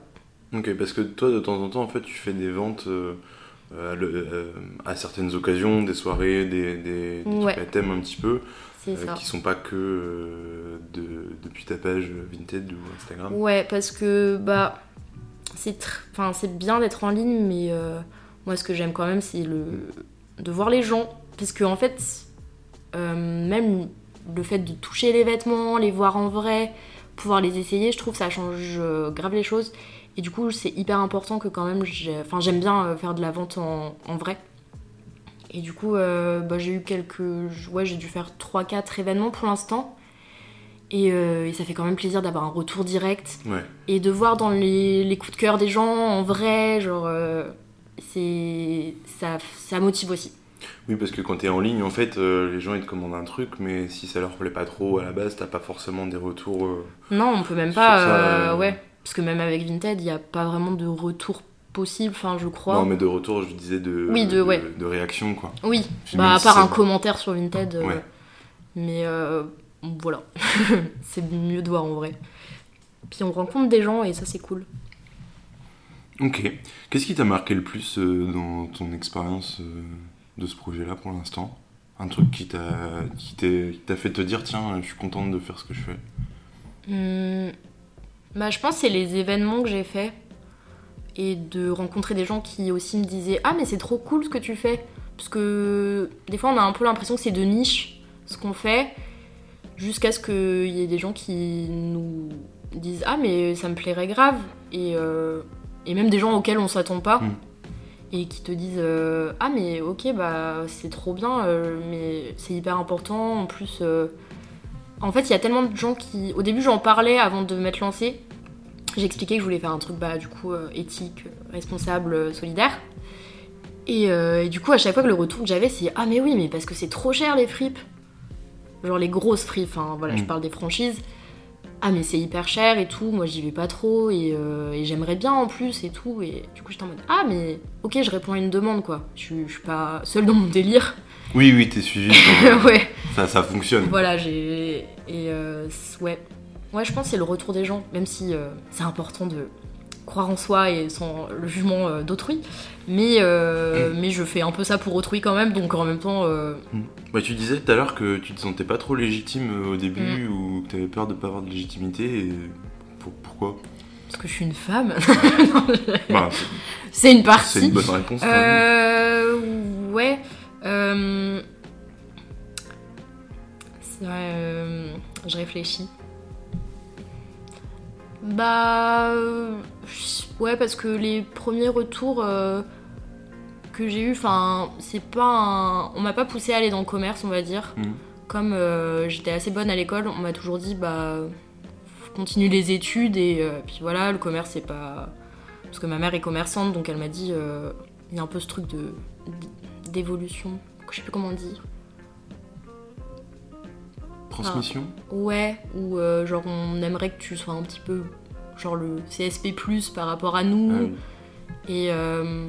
Ok, parce que toi de temps en temps en fait tu fais des ventes le- à certaines occasions, des soirées, des, des, des Ouais. trucs à thème un petit peu, euh, qui sont pas que euh, de, depuis ta page Vinted ou Instagram. Ouais, parce que bah c'est bien d'être en ligne, mais euh, moi ce que j'aime quand même c'est de voir les gens, parce que en fait euh, même le fait de toucher les vêtements, les voir en vrai, pouvoir les essayer, je trouve ça change euh, grave les choses. Et du coup, c'est hyper important que quand même, enfin, j'aime bien faire de la vente en, vrai. Et du coup, bah, j'ai eu quelques. Ouais, j'ai dû faire 3-4 événements pour l'instant. Et, euh, et ça fait quand même plaisir d'avoir un retour direct Ouais. et de voir dans les, les coups de cœur des gens en vrai, genre. euh, c'est. Ça, ça motive aussi. Oui, parce que quand t'es en ligne, en fait, euh, les gens ils te commandent un truc, mais si ça leur plaît pas trop à la base, t'as pas forcément des retours. Non, on peut même pas. ça, Ouais. Parce que même avec Vinted, il n'y a pas vraiment de retour possible, enfin, je crois. Non, mais de retour, je disais de. Oui, de- ouais. de réaction, quoi. Oui, bah, à part un commentaire sur Vinted. Ouais. Mais voilà. c'est mieux de voir en vrai. Puis on rencontre des gens et ça, c'est cool. Ok. Qu'est-ce qui t'a marqué le plus euh, dans ton expérience euh, de ce projet-là pour l'instant? Un truc qui t'a qui t'a fait te dire tiens, je suis contente de faire ce que je fais? Hum, bah, je pense que c'est les événements que j'ai faits et de rencontrer des gens qui aussi me disaient Ah, mais c'est trop cool ce que tu fais. Parce que des fois, on a un peu l'impression que c'est de niche ce qu'on fait, jusqu'à ce qu'il y ait des gens qui nous disent Ah, mais ça me plairait grave. Et, euh, et même des gens auxquels on s'attend pas. Mm. Et qui te disent euh, Ah, mais ok, bah c'est trop bien, euh, mais c'est hyper important. En plus. en fait, il y a tellement de gens qui. Au début, j'en parlais avant de m'être lancée. J'expliquais que je voulais faire un truc, bah, du coup, éthique, responsable, solidaire. Et, et du coup, à chaque fois que le retour que j'avais, c'est Ah, mais oui, mais parce que c'est trop cher les fripes. Genre les grosses fripes, enfin voilà, je Mm. parle des franchises. Ah, mais c'est hyper cher et tout, moi j'y vais pas trop et, euh, et j'aimerais bien en plus et tout. Et du coup, j'étais en mode Ah, mais ok, je réponds à une demande quoi. Je suis- je suis pas seule dans mon délire. Oui, oui, t'es suivi. ouais. ça, ça fonctionne. Voilà, j'ai. Et euh, ouais. Ouais, je pense que c'est le retour des gens, même si euh, c'est important de croire en soi et sans le jugement euh, d'autrui. Mais, euh, mais je fais un peu ça pour autrui quand même, donc en même temps. euh, Bah, tu disais tout à l'heure que tu te sentais pas trop légitime euh, au Mm. début ou que t'avais peur de pas avoir de légitimité. Et pour- pourquoi? Parce que je suis une femme. Bah, c'est- c'est une C'est partie. une bonne réponse. Euh. Ouais. C'est vrai, je réfléchis. Bah. Ouais, parce que les premiers retours euh, que j'ai eu, enfin, c'est pas un. On m'a pas poussé à aller dans le commerce, on va dire. Mhm. Comme euh, j'étais assez bonne à l'école, on m'a toujours dit, bah. Continue les études et euh, puis voilà, le commerce c'est pas. Parce que ma mère est commerçante, donc elle m'a dit, il y a un peu ce truc de d'évolution, je sais plus comment dit. Transmission Ouais, ou genre on aimerait que tu sois un petit peu genre le CSP+ par rapport à nous. Ah oui. Et, euh,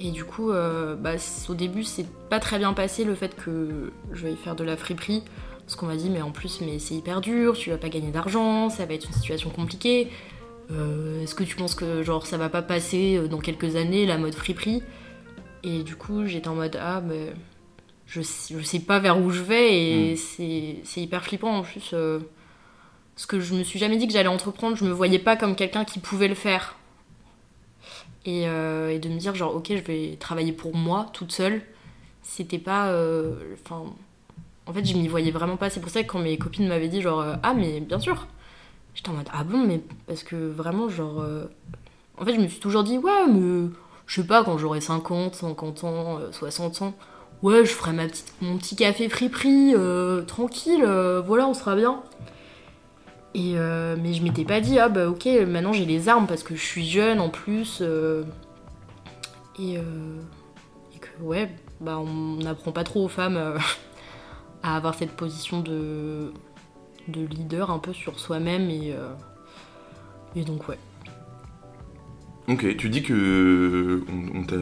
et du coup, euh, bah, au début, c'est pas très bien passé le fait que je vais faire de la friperie. Parce qu'on m'a dit, mais en plus, mais c'est hyper dur, tu vas pas gagner d'argent, ça va être une situation compliquée. Euh, Est-ce que tu penses que genre ça va pas passer dans quelques années la mode friperie? Et du coup, j'étais en mode, ah, mais je, sais- je sais pas vers où je vais et Mm. c'est c'est hyper flippant en plus. euh, parce que je me suis jamais dit que j'allais entreprendre, je me voyais pas comme quelqu'un qui pouvait le faire. Et, euh, de me dire genre ok je vais travailler pour moi toute seule c'était pas euh, enfin en fait je m'y voyais vraiment pas. C'est pour ça que quand mes copines m'avaient dit genre euh, ah mais bien sûr j'étais en mode ah bon mais parce que vraiment genre en fait je me suis toujours dit ouais mais je sais pas quand j'aurai 50 50 ans euh, 60 ans ouais je ferai mon petit café friperie tranquille voilà on sera bien et euh, mais je m'étais pas dit, ah bah ok, maintenant j'ai les armes parce que je suis jeune en plus. euh, et, euh, et que ouais, bah on n'apprend pas trop aux femmes euh, à avoir cette position de, de leader un peu sur soi-même. Et, euh, et donc ouais. Ok, tu dis que on, on t'a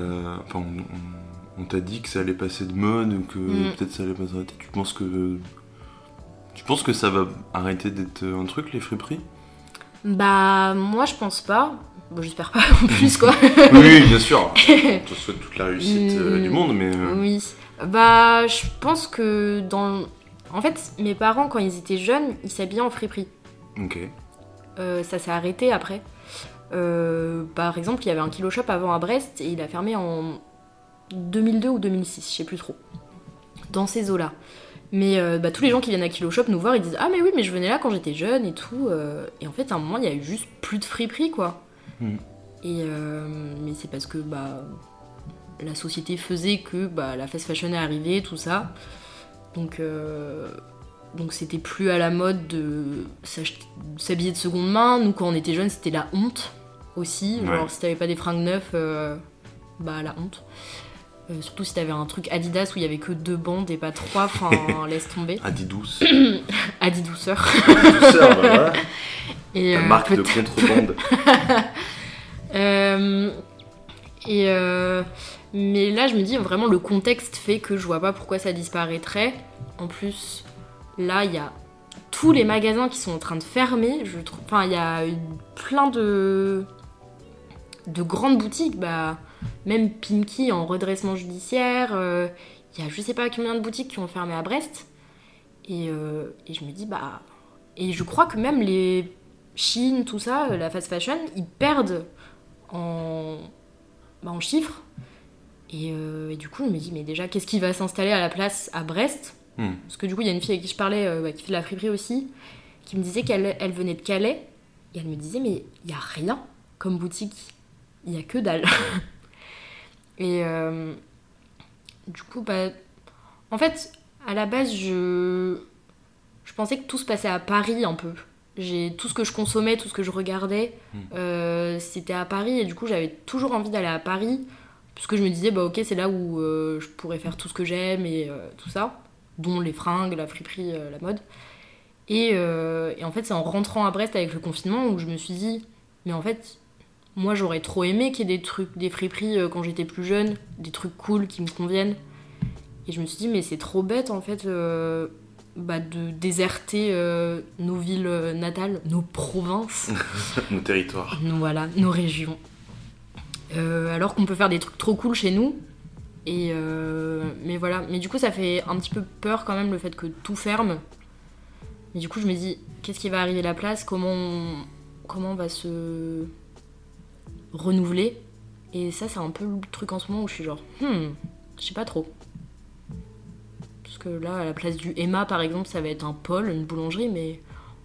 enfin, on, dit que ça allait passer de mode ou que Mm. peut-être ça allait pas s'arrêter. Tu penses que tu penses que ça va arrêter d'être un truc les friperies? Bah moi je pense pas. Bon, J'espère pas en plus quoi. Oui, oui, bien sûr. On te souhaite toute la réussite euh, du monde, mais euh, Oui. Bah, je pense que dans. En fait, mes parents, quand ils étaient jeunes, ils s'habillaient en friperie. ok. Euh, ça s'est arrêté après. Par exemple, il y avait un kilo shop avant à Brest et il a fermé en 2002 ou 2006, je sais plus trop. Dans ces eaux-là. Mais euh, bah, tous les gens qui viennent à Kilo Shop nous voir, ils disent Ah, mais oui, mais je venais là quand j'étais jeune et tout. euh. Et en fait, à un moment, il y a eu juste plus de friperie, quoi. Mm. Et euh, mais c'est parce que bah, la société faisait que bah, la fast fashion est arrivée, tout ça. Donc, donc c'était plus à la mode de s'habiller de seconde main. Nous, quand on était jeunes, c'était la honte aussi. Ouais. Genre, si t'avais pas des fringues euh, bah la honte. Euh, surtout si t'avais un truc Adidas où il y avait que deux bandes et pas trois, enfin laisse tomber. Adi douce. Adi douceur. Douceur, voilà. Et, La euh, marque de contrebande. Euh, et euh, mais là, je me dis vraiment le contexte fait que je vois pas pourquoi ça disparaîtrait. En plus, là, il y a tous les magasins qui sont en train de fermer. Je trouve, enfin, il y a plein de de grandes boutiques. Bah, même Pinky en redressement judiciaire. euh, Il y a je sais pas combien de boutiques qui ont fermé à Brest. Et, euh, et je me dis bah et je crois que même les Chine, tout ça, euh, la fast fashion, ils perdent en, bah, en chiffres. Et, euh, et du coup, je me dis, mais déjà, qu'est-ce qui va s'installer à la place à Brest? Hmm. Parce que du coup, il y a une fille avec qui je parlais, euh, qui fait de la friperie aussi, qui me disait qu'elle elle venait de Calais. Et elle me disait, mais il n'y a rien comme boutique. Il n'y a que dalle. et euh, du coup, bah, en fait, à la base, je, je pensais que tout se passait à Paris un peu. J'ai tout ce que je consommais, tout ce que je regardais, Mm. euh, c'était à Paris et du coup j'avais toujours envie d'aller à Paris parce que je me disais bah ok c'est là où euh, je pourrais faire tout ce que j'aime et tout ça, dont les fringues, la friperie, la mode. Et, et en fait c'est en rentrant à Brest avec le confinement où je me suis dit mais en fait moi j'aurais trop aimé qu'il y ait des trucs, des friperies euh, quand j'étais plus jeune, des trucs cool qui me conviennent. Et je me suis dit mais c'est trop bête en fait euh, bah, de déserter euh, nos villes natales, nos provinces, Nos territoires. nos, voilà, nos régions. Alors qu'on peut faire des trucs trop cool chez nous. Et euh, mais voilà, mais du coup ça fait un petit peu peur quand même le fait que tout ferme. Mais du coup je me dis qu'est-ce qui va arriver à la place, comment on, comment on va se renouveler. Et ça c'est un peu le truc en ce moment où je suis genre hmm, je sais pas trop. Parce que là à la place du Emma par exemple ça va être un pôle, une boulangerie, mais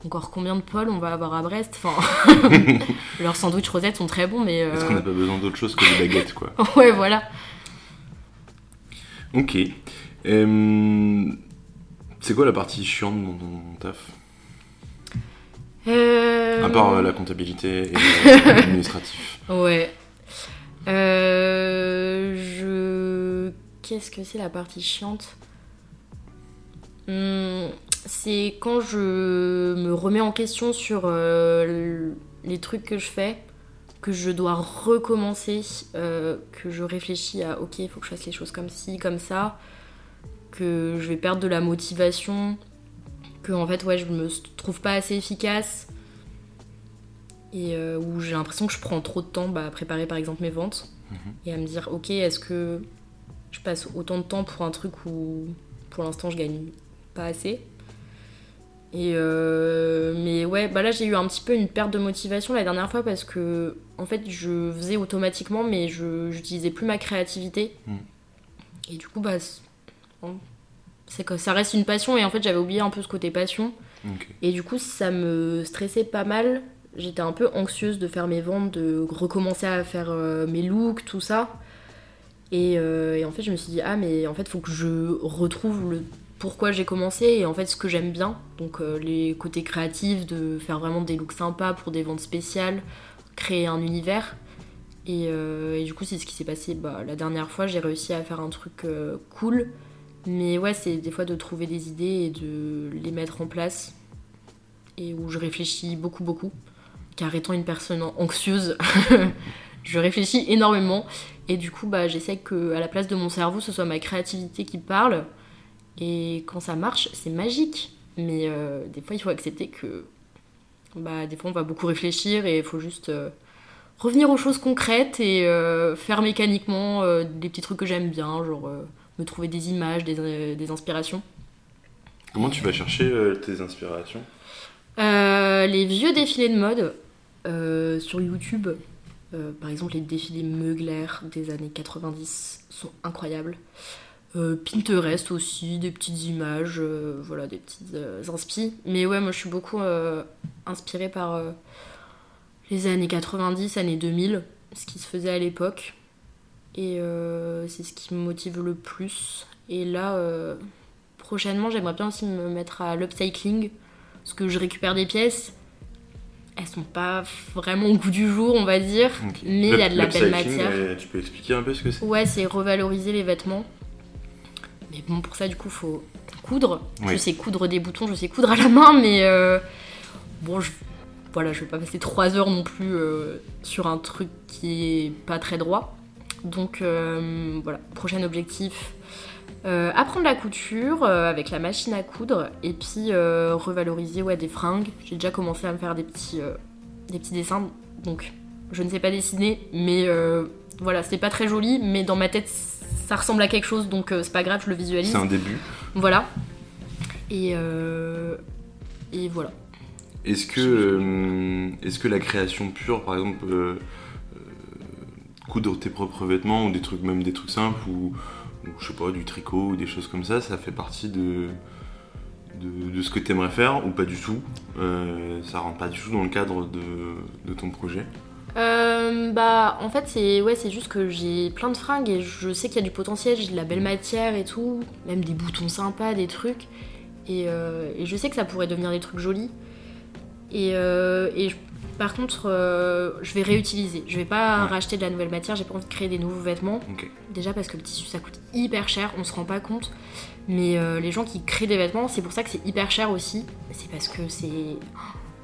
encore combien de pôles on va avoir à Brest Enfin, leurs sandwichs rosettes sont très bons, mais. euh, Est-ce qu'on n'a pas besoin d'autre chose que des baguettes, quoi ouais, voilà. Ok. Euh, C'est quoi la partie chiante dans ton taf? Euh, À part euh, la comptabilité et euh, l'administratif. Ouais. Euh, je. Qu'est-ce que c'est la partie chiante? Hmm, C'est quand je me remets en question sur euh, les trucs que je fais, que je dois recommencer, euh, que je réfléchis à ok, il faut que je fasse les choses comme ci, comme ça, que je vais perdre de la motivation, que en fait, ouais, je me trouve pas assez efficace et euh, où j'ai l'impression que je prends trop de temps bah, à préparer par exemple mes ventes. Et à me dire ok est-ce que je passe autant de temps pour un truc où pour l'instant je gagne pas assez? Et euh, mais ouais bah là j'ai eu un petit peu une perte de motivation la dernière fois parce que en fait je faisais automatiquement mais je j'utilisais plus ma créativité. Mm. et du coup bah c'est que ça reste une passion et en fait j'avais oublié un peu ce côté passion. Et du coup, ça me stressait pas mal. J'étais un peu anxieuse de faire mes ventes, de recommencer à faire euh, mes looks, tout ça. Et, euh, et en fait, je me suis dit, ah, mais en fait, faut que je retrouve le pourquoi j'ai commencé et en fait ce que j'aime bien. Donc, euh, les côtés créatifs, de faire vraiment des looks sympas pour des ventes spéciales, créer un univers. Et, du coup, c'est ce qui s'est passé bah, la dernière fois. J'ai réussi à faire un truc cool. Mais ouais, c'est des fois de trouver des idées et de les mettre en place. Et où je réfléchis beaucoup, beaucoup. Car étant une personne anxieuse, je réfléchis énormément. Et du coup, bah, j'essaie que à la place de mon cerveau, ce soit ma créativité qui parle. Et quand ça marche, c'est magique. Mais euh, des fois, il faut accepter que. Bah, des fois, on va beaucoup réfléchir et il faut juste euh, revenir aux choses concrètes et euh, faire mécaniquement des petits trucs que j'aime bien, genre me trouver des images, des, des inspirations. Comment tu vas chercher tes inspirations? Les vieux défilés de mode euh, sur YouTube, euh, par exemple les défilés Mugler des années 90 sont incroyables. Euh, Pinterest aussi, des petites images, voilà, des petites inspi. Mais ouais, moi je suis beaucoup inspirée par les années 90, années 2000, ce qui se faisait à l'époque. Et c'est ce qui me motive le plus. Et là, prochainement, j'aimerais bien aussi me mettre à l'upcycling, parce que je récupère des pièces. Elles sont pas vraiment au goût du jour, on va dire, mais il y a de la belle matière. Tu peux expliquer un peu ce que c'est? Ouais, c'est revaloriser les vêtements. Mais bon, pour ça, du coup, faut coudre. Je sais coudre des boutons, je sais coudre à la main, mais euh, bon, je, voilà, je vais pas passer trois heures non plus euh, sur un truc qui est pas très droit. Donc euh, voilà, prochain objectif. Euh, apprendre la couture euh, avec la machine à coudre et puis euh, revaloriser ouais, des fringues. J'ai déjà commencé à me faire des petits, euh, des petits dessins, donc je ne sais pas dessiner, mais euh, voilà, c'est pas très joli, mais dans ma tête ça ressemble à quelque chose, donc c'est pas grave, je le visualise. C'est un début. Voilà. Et, euh, et voilà. Est-ce que, est-ce que la création pure, par exemple, coudre tes propres vêtements ou des trucs, même des trucs simples ou, ou, je sais pas, du tricot ou des choses comme ça, ça fait partie de, de, de ce que tu aimerais faire ou pas du tout Euh, Ça rentre pas du tout dans le cadre de, de ton projet Euh, bah, en fait, c'est ouais, c'est juste que j'ai plein de fringues et je sais qu'il y a du potentiel, j'ai de la belle matière et tout, même des boutons sympas, des trucs. Et, euh, et je sais que ça pourrait devenir des trucs jolis. Et, euh, et je- par contre, euh, je vais réutiliser. Je vais pas Ouais. racheter de la nouvelle matière, j'ai pas envie de créer des nouveaux vêtements. Déjà parce que le tissu ça coûte hyper cher, on se rend pas compte. Mais euh, les gens qui créent des vêtements, c'est pour ça que c'est hyper cher aussi. C'est parce que c'est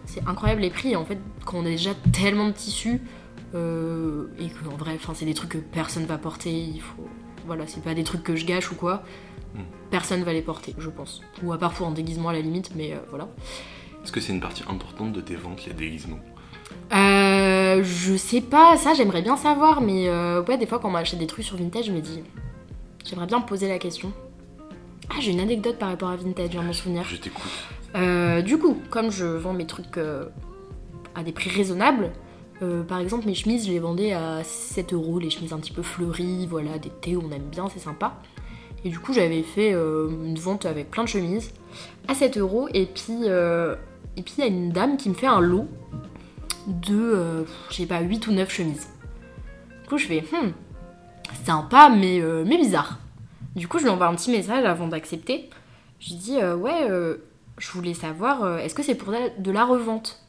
c'est incroyable les prix. En fait, quand on a déjà tellement de tissus euh, et qu'en vrai, enfin c'est des trucs que personne va porter. Il faut voilà, c'est pas des trucs que je gâche ou quoi. Mm. Personne va les porter, je pense. Ou à part pour un déguisement à la limite, mais euh, voilà. Est-ce que c'est une partie importante de tes ventes, les déguisements Euh, je sais pas, ça j'aimerais bien savoir, mais euh, ouais, des fois quand on m'achète des trucs sur Vintage, je me dis, j'aimerais bien me poser la question. Ah, j'ai une anecdote par rapport à Vintage, de m'en souvenir. Je t'écoute. Euh, du coup, comme je vends mes trucs euh, à des prix raisonnables, euh, par exemple mes chemises, je les vendais à 7 euros, les chemises un petit peu fleuries, voilà, d'été, on aime bien, c'est sympa. Et du coup, j'avais fait euh, une vente avec plein de chemises à 7 euros, et puis euh, et puis il y a une dame qui me fait un lot de, euh, je sais pas, 8 ou 9 chemises. Du coup, je fais, hmm, sympa, mais, euh, mais bizarre. Du coup, je lui envoie un petit message avant d'accepter. Je lui dis, euh, ouais, euh, je voulais savoir, est-ce que c'est pour de la revente?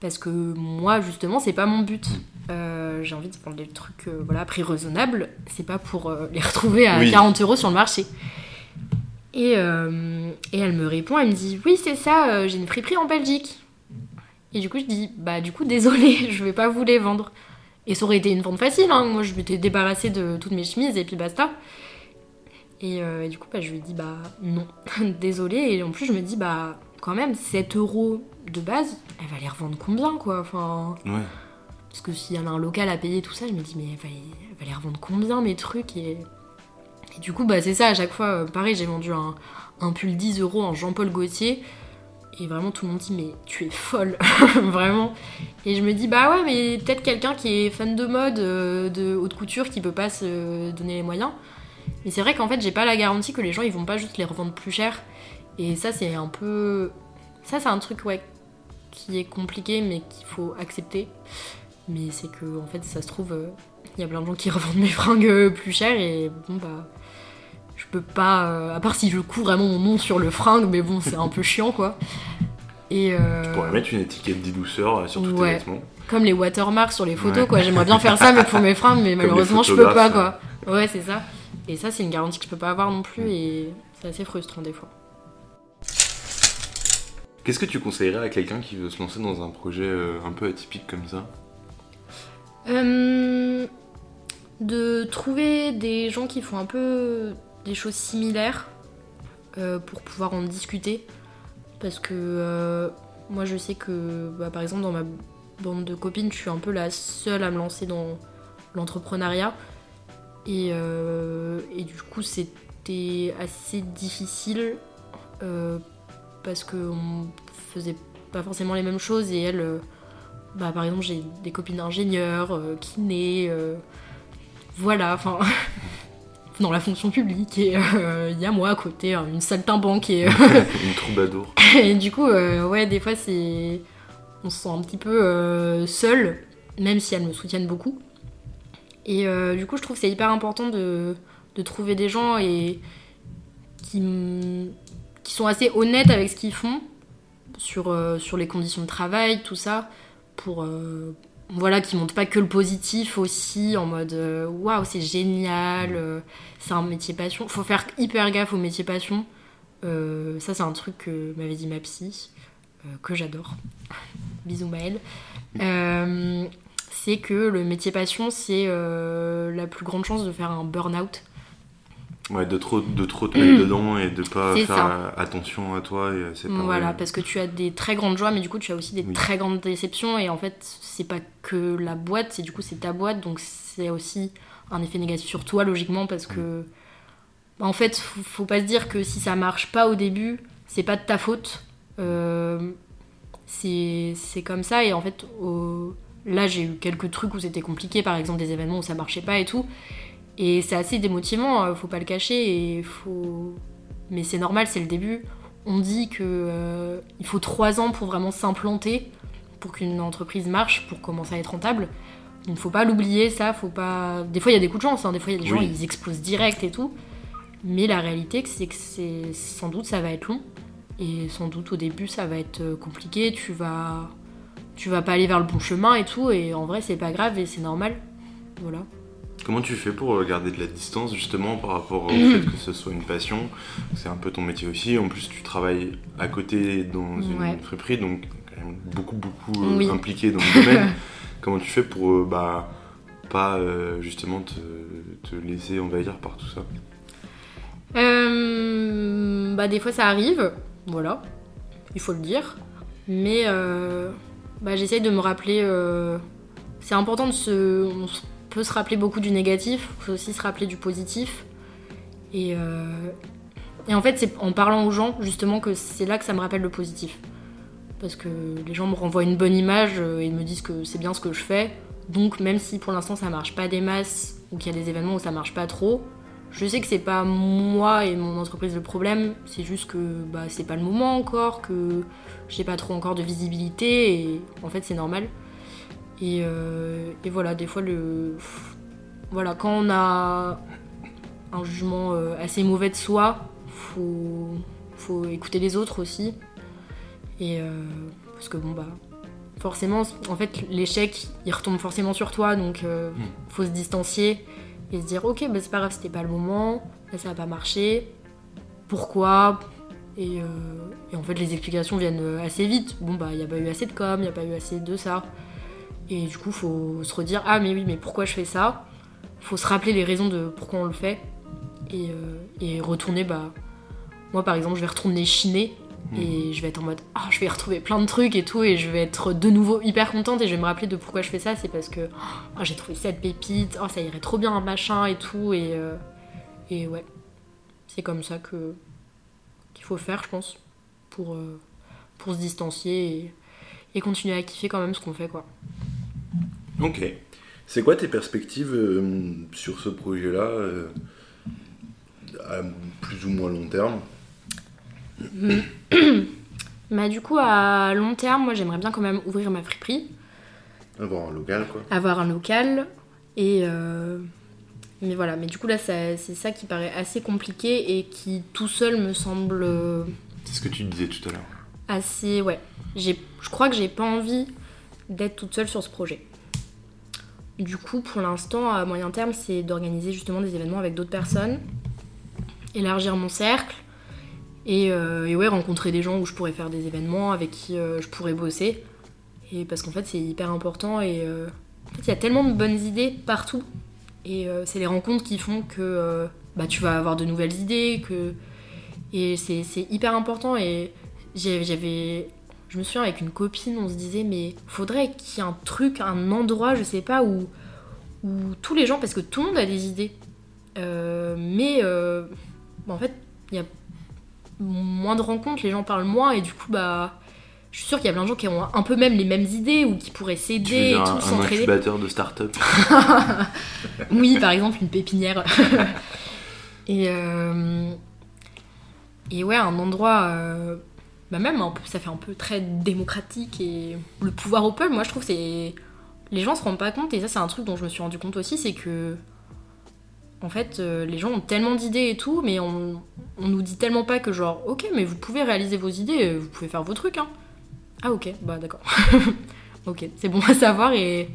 Parce que moi, justement, c'est pas mon but. J'ai envie de vendre des trucs voilà, à prix raisonnable. C'est pas pour les retrouver à Oui. 40 euros sur le marché. Et, euh, et elle me répond, elle me dit, oui, c'est ça, euh, j'ai une friperie en Belgique. Et du coup, je dis, bah, du coup, désolé, je vais pas vous les vendre. Et ça aurait été une vente facile, hein. moi je m'étais débarrassée de toutes mes chemises et puis basta. Et, euh, et du coup, bah, je lui dis bah non, désolée. Et en plus, je me dis bah quand même, 7 euros de base, elle va les revendre combien quoi Enfin, Ouais. parce que s'il y en a un local à payer, tout ça, je me dis mais elle va, elle va les revendre combien mes trucs et, et du coup, bah c'est ça à chaque fois. euh, pareil, j'ai vendu un, un pull 10 euros en Jean-Paul Gaultier. Et vraiment, tout le monde dit, mais tu es folle, vraiment. Et je me dis, bah ouais, mais peut-être quelqu'un qui est fan de mode, euh, de haute couture, qui peut pas se donner les moyens. Mais c'est vrai qu'en fait, j'ai pas la garantie que les gens ils vont pas juste les revendre plus cher. Et ça, c'est un peu. Ça, c'est un truc, ouais, qui est compliqué, mais qu'il faut accepter. Mais c'est que, en fait, ça se trouve, euh, il y a plein de gens qui revendent mes fringues euh, plus cher et bon, bah. Je peux pas. euh, à part si je couds vraiment mon nom sur le fringue, mais bon, c'est un peu chiant, quoi. Et. euh, Tu pourrais mettre une étiquette dit douceur euh, sur tous tes Ouais. vêtements. comme les watermarks sur les photos Ouais. quoi j'aimerais bien faire ça mais pour mes fringues mais malheureusement je peux pas quoi ouais c'est ça et ça c'est une garantie que je peux pas avoir non plus et c'est assez frustrant des fois Qu'est-ce que tu conseillerais à quelqu'un qui veut se lancer dans un projet un peu atypique comme ça? Euh, de trouver des gens qui font un peu des choses similaires euh, pour pouvoir en discuter. Parce que euh, moi je sais que bah, par exemple dans ma bande de copines je suis un peu la seule à me lancer dans l'entrepreneuriat. Et, euh, et du coup c'était assez difficile parce qu'on faisait pas forcément les mêmes choses. Et elle bah, par exemple, j'ai des copines d'ingénieurs, euh, kinés, voilà, enfin. dans la fonction publique et il y a moi à côté, hein, une saltimbanque et. une troubadour. et du coup, ouais, des fois, c'est. On se sent un petit peu seul, même si elles me soutiennent beaucoup. Et du coup, je trouve que c'est hyper important de, de, trouver des gens et qui, qui sont assez honnêtes avec ce qu'ils font sur, sur les conditions de travail, tout ça, pour, voilà, qui montrent pas que le positif aussi, en mode euh, waouh, c'est génial, euh, c'est un métier passion. Faut faire hyper gaffe au métier passion. Euh, ça, c'est un truc que m'avait dit ma psy, que j'adore. Bisous Maëlle. c'est que le métier passion, c'est la plus grande chance de faire un burn-out. Ouais, de trop, de trop te mettre dedans et de pas faire attention à toi. Et c'est voilà, parce que tu as des très grandes joies, mais du coup, tu as aussi des très grandes déceptions. Et en fait, c'est pas que la boîte, c'est du coup, c'est ta boîte. Donc, c'est aussi un effet négatif sur toi, logiquement, parce que. Bah, en fait, faut, faut pas se dire que si ça marche pas au début, c'est pas de ta faute. Euh, c'est comme ça. Et en fait, là, j'ai eu quelques trucs où c'était compliqué, par exemple, des événements où ça marchait pas et tout. Et c'est assez démotivant, euh, faut pas le cacher. Et faut... Mais c'est normal, c'est le début. On dit qu'il euh, faut trois ans pour vraiment s'implanter, pour qu'une entreprise marche, pour commencer à être rentable. Donc faut pas l'oublier, ça, faut pas. Des fois il y a des coups de chance, hein. des fois il y a des gens ils explosent direct et tout. Mais la réalité c'est que c'est sans doute ça va être long et sans doute au début ça va être euh, compliqué. Tu vas tu vas pas aller vers le bon chemin et tout et en vrai c'est pas grave et c'est normal. Voilà. Comment tu fais pour garder de la distance justement par rapport au fait que ce soit une passion? C'est un peu ton métier aussi. En plus, tu travailles à côté dans une friperie, donc quand même beaucoup beaucoup euh, impliqué dans le domaine. Comment tu fais pour euh, bah, pas euh, justement te, te, laisser envahir par tout ça? Bah, Des fois ça arrive, voilà, il faut le dire. Mais bah, j'essaye de me rappeler. c'est important de se peut se rappeler beaucoup du négatif, faut aussi se rappeler du positif. Et, euh, et en fait, c'est en parlant aux gens, justement, que c'est là que ça me rappelle le positif. Parce que les gens me renvoient une bonne image euh, et me disent que c'est bien ce que je fais. Donc, même si pour l'instant ça marche pas des masses ou qu'il y a des événements où ça marche pas trop, je sais que c'est pas moi et mon entreprise le problème, c'est juste que bah, c'est pas le moment encore, que j'ai pas trop encore de visibilité et en fait c'est normal. Euh, et, voilà, des fois, le, voilà, quand on a un jugement euh, assez mauvais de soi, faut, faut écouter les autres aussi. Et euh, parce que bon, bah, forcément, en fait, l'échec, il retombe forcément sur toi, donc mm. faut se distancier et se dire, ok, bah, c'est pas grave, c'était pas le moment, ça n'a pas marché, pourquoi? Et, et, en fait, les explications viennent assez vite. Bon, bah, il n'y a pas eu assez de com, il n'y a pas eu assez de ça. Et du coup, faut se redire ah mais oui, mais pourquoi je fais ça? Faut se rappeler les raisons de pourquoi on le fait et, euh, retourner. Bah moi par exemple, je vais retourner chiner et hmm. je vais être en mode ah je vais retrouver plein de trucs et tout et je vais être de nouveau hyper contente et je vais me rappeler de pourquoi je fais ça. C'est parce que oh, j'ai trouvé cette pépite, oh ça irait trop bien un machin et tout et euh, et ouais, c'est comme ça que qu'il faut faire, je pense, pour euh, pour se distancier et, et continuer à kiffer quand même ce qu'on fait quoi. Ok. C'est quoi tes perspectives euh, sur ce projet-là, euh, à plus ou moins long terme? Bah du coup, à long terme, moi j'aimerais bien quand même ouvrir ma friperie. Avoir un local, quoi. Avoir un local. Et... Euh, mais voilà, mais du coup là, c'est ça qui paraît assez compliqué et qui tout seul me semble... C'est ce que tu disais tout à l'heure. Assez, ouais. Je crois que j'ai pas envie d'être toute seule sur ce projet. Du coup, pour l'instant, à moyen terme, c'est d'organiser justement des événements avec d'autres personnes, élargir mon cercle et, euh, ouais, rencontrer des gens où je pourrais faire des événements, avec qui euh, je pourrais bosser. Et parce qu'en fait, c'est hyper important et euh, il y a tellement de bonnes idées partout. Et c'est les rencontres qui font que bah, tu vas avoir de nouvelles idées, que... et c'est hyper important. Et j'avais je me souviens avec une copine, on se disait, mais faudrait qu'il y ait un truc, un endroit, je sais pas, où, où tous les gens, parce que tout le monde a des idées, euh, mais euh, en fait, il y a moins de rencontres, les gens parlent moins, et du coup, bah. Je suis sûre qu'il y a plein de gens qui ont un peu même les mêmes idées ou qui pourraient s'aider et tout, un, un incubateur de start-up? oui, par exemple, une pépinière. Et, euh, et ouais, un endroit, euh, bah même ça fait un peu très démocratique et le pouvoir open, moi je trouve c'est les gens se rendent pas compte et ça c'est un truc dont je me suis rendu compte aussi, c'est que en fait euh, les gens ont tellement d'idées et tout, mais on, nous dit tellement pas que genre ok mais vous pouvez réaliser vos idées, vous pouvez faire vos trucs hein. Ah ok, bah d'accord. ok, c'est bon à savoir et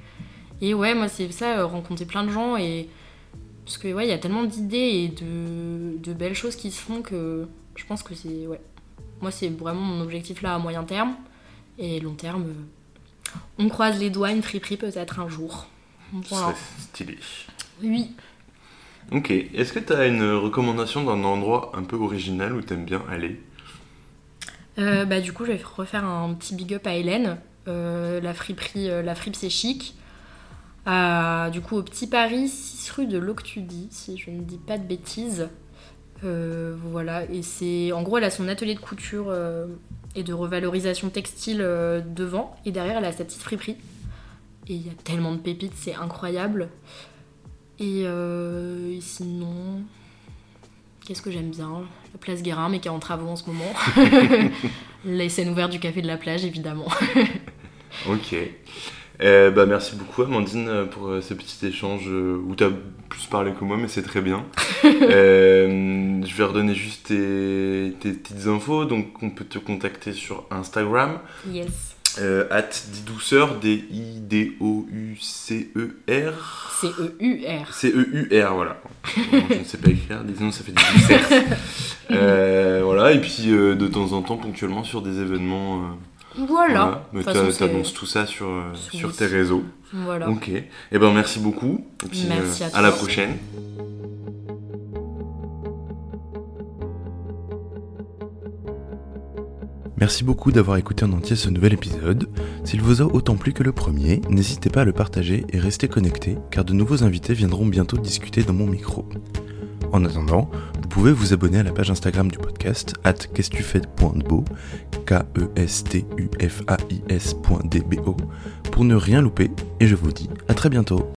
et ouais moi c'est ça rencontrer plein de gens et parce que ouais, il y a tellement d'idées et de, de, belles choses qui se font que je pense que c'est ouais. Moi, c'est vraiment mon objectif là à moyen terme et long terme. euh, On croise les doigts, une friperie peut-être un jour. Voilà. C'est stylé. Oui. Ok, est-ce que tu as une recommandation d'un endroit un peu original où t'aimes bien aller? Euh, bah du coup, je vais refaire un petit big up à Hélène. Euh, la friperie, euh, la fripe c'est chic. Du coup, au Petit Paris, 6 rue de l'Octudie, si je ne dis pas de bêtises. Euh, voilà, et c'est. En gros, elle a son atelier de couture euh, et de revalorisation textile euh, devant, et derrière, elle a sa petite friperie. Et il y a tellement de pépites, c'est incroyable. Et, et sinon. Qu'est-ce que j'aime bien? La place Guérin, mais qui est en travaux en ce moment. Les scènes ouvertes du café de la plage, évidemment. Ok. Euh, bah, merci beaucoup Amandine euh, pour euh, ce petit échange euh, où tu as plus parlé que moi mais c'est très bien. Je vais redonner juste tes, tes petites infos. Donc on peut te contacter sur Instagram. Yes. At Didouceur, D-I-D-O-U-C-E-R. C-E-U-R. C-E-U-R, voilà. Bon, je ne sais pas écrire, disons ça fait euh, voilà, et puis de temps en temps, ponctuellement sur des événements. Euh, Voilà. Mais t'annonces tout ça sur, euh, sur sur les tes réseaux. Voilà. Ok. Et ben merci beaucoup. Et puis Merci euh, à à la prochaine. Merci beaucoup d'avoir écouté en entier ce nouvel épisode. S'il vous a autant plu que le premier, n'hésitez pas à le partager et restez connectés car de nouveaux invités viendront bientôt discuter dans mon micro. En attendant, vous pouvez vous abonner à la page Instagram du podcast at qu'est-ce-tu-fais.dbo k e s t u f a i s.dbo pour ne rien louper et je vous dis à très bientôt.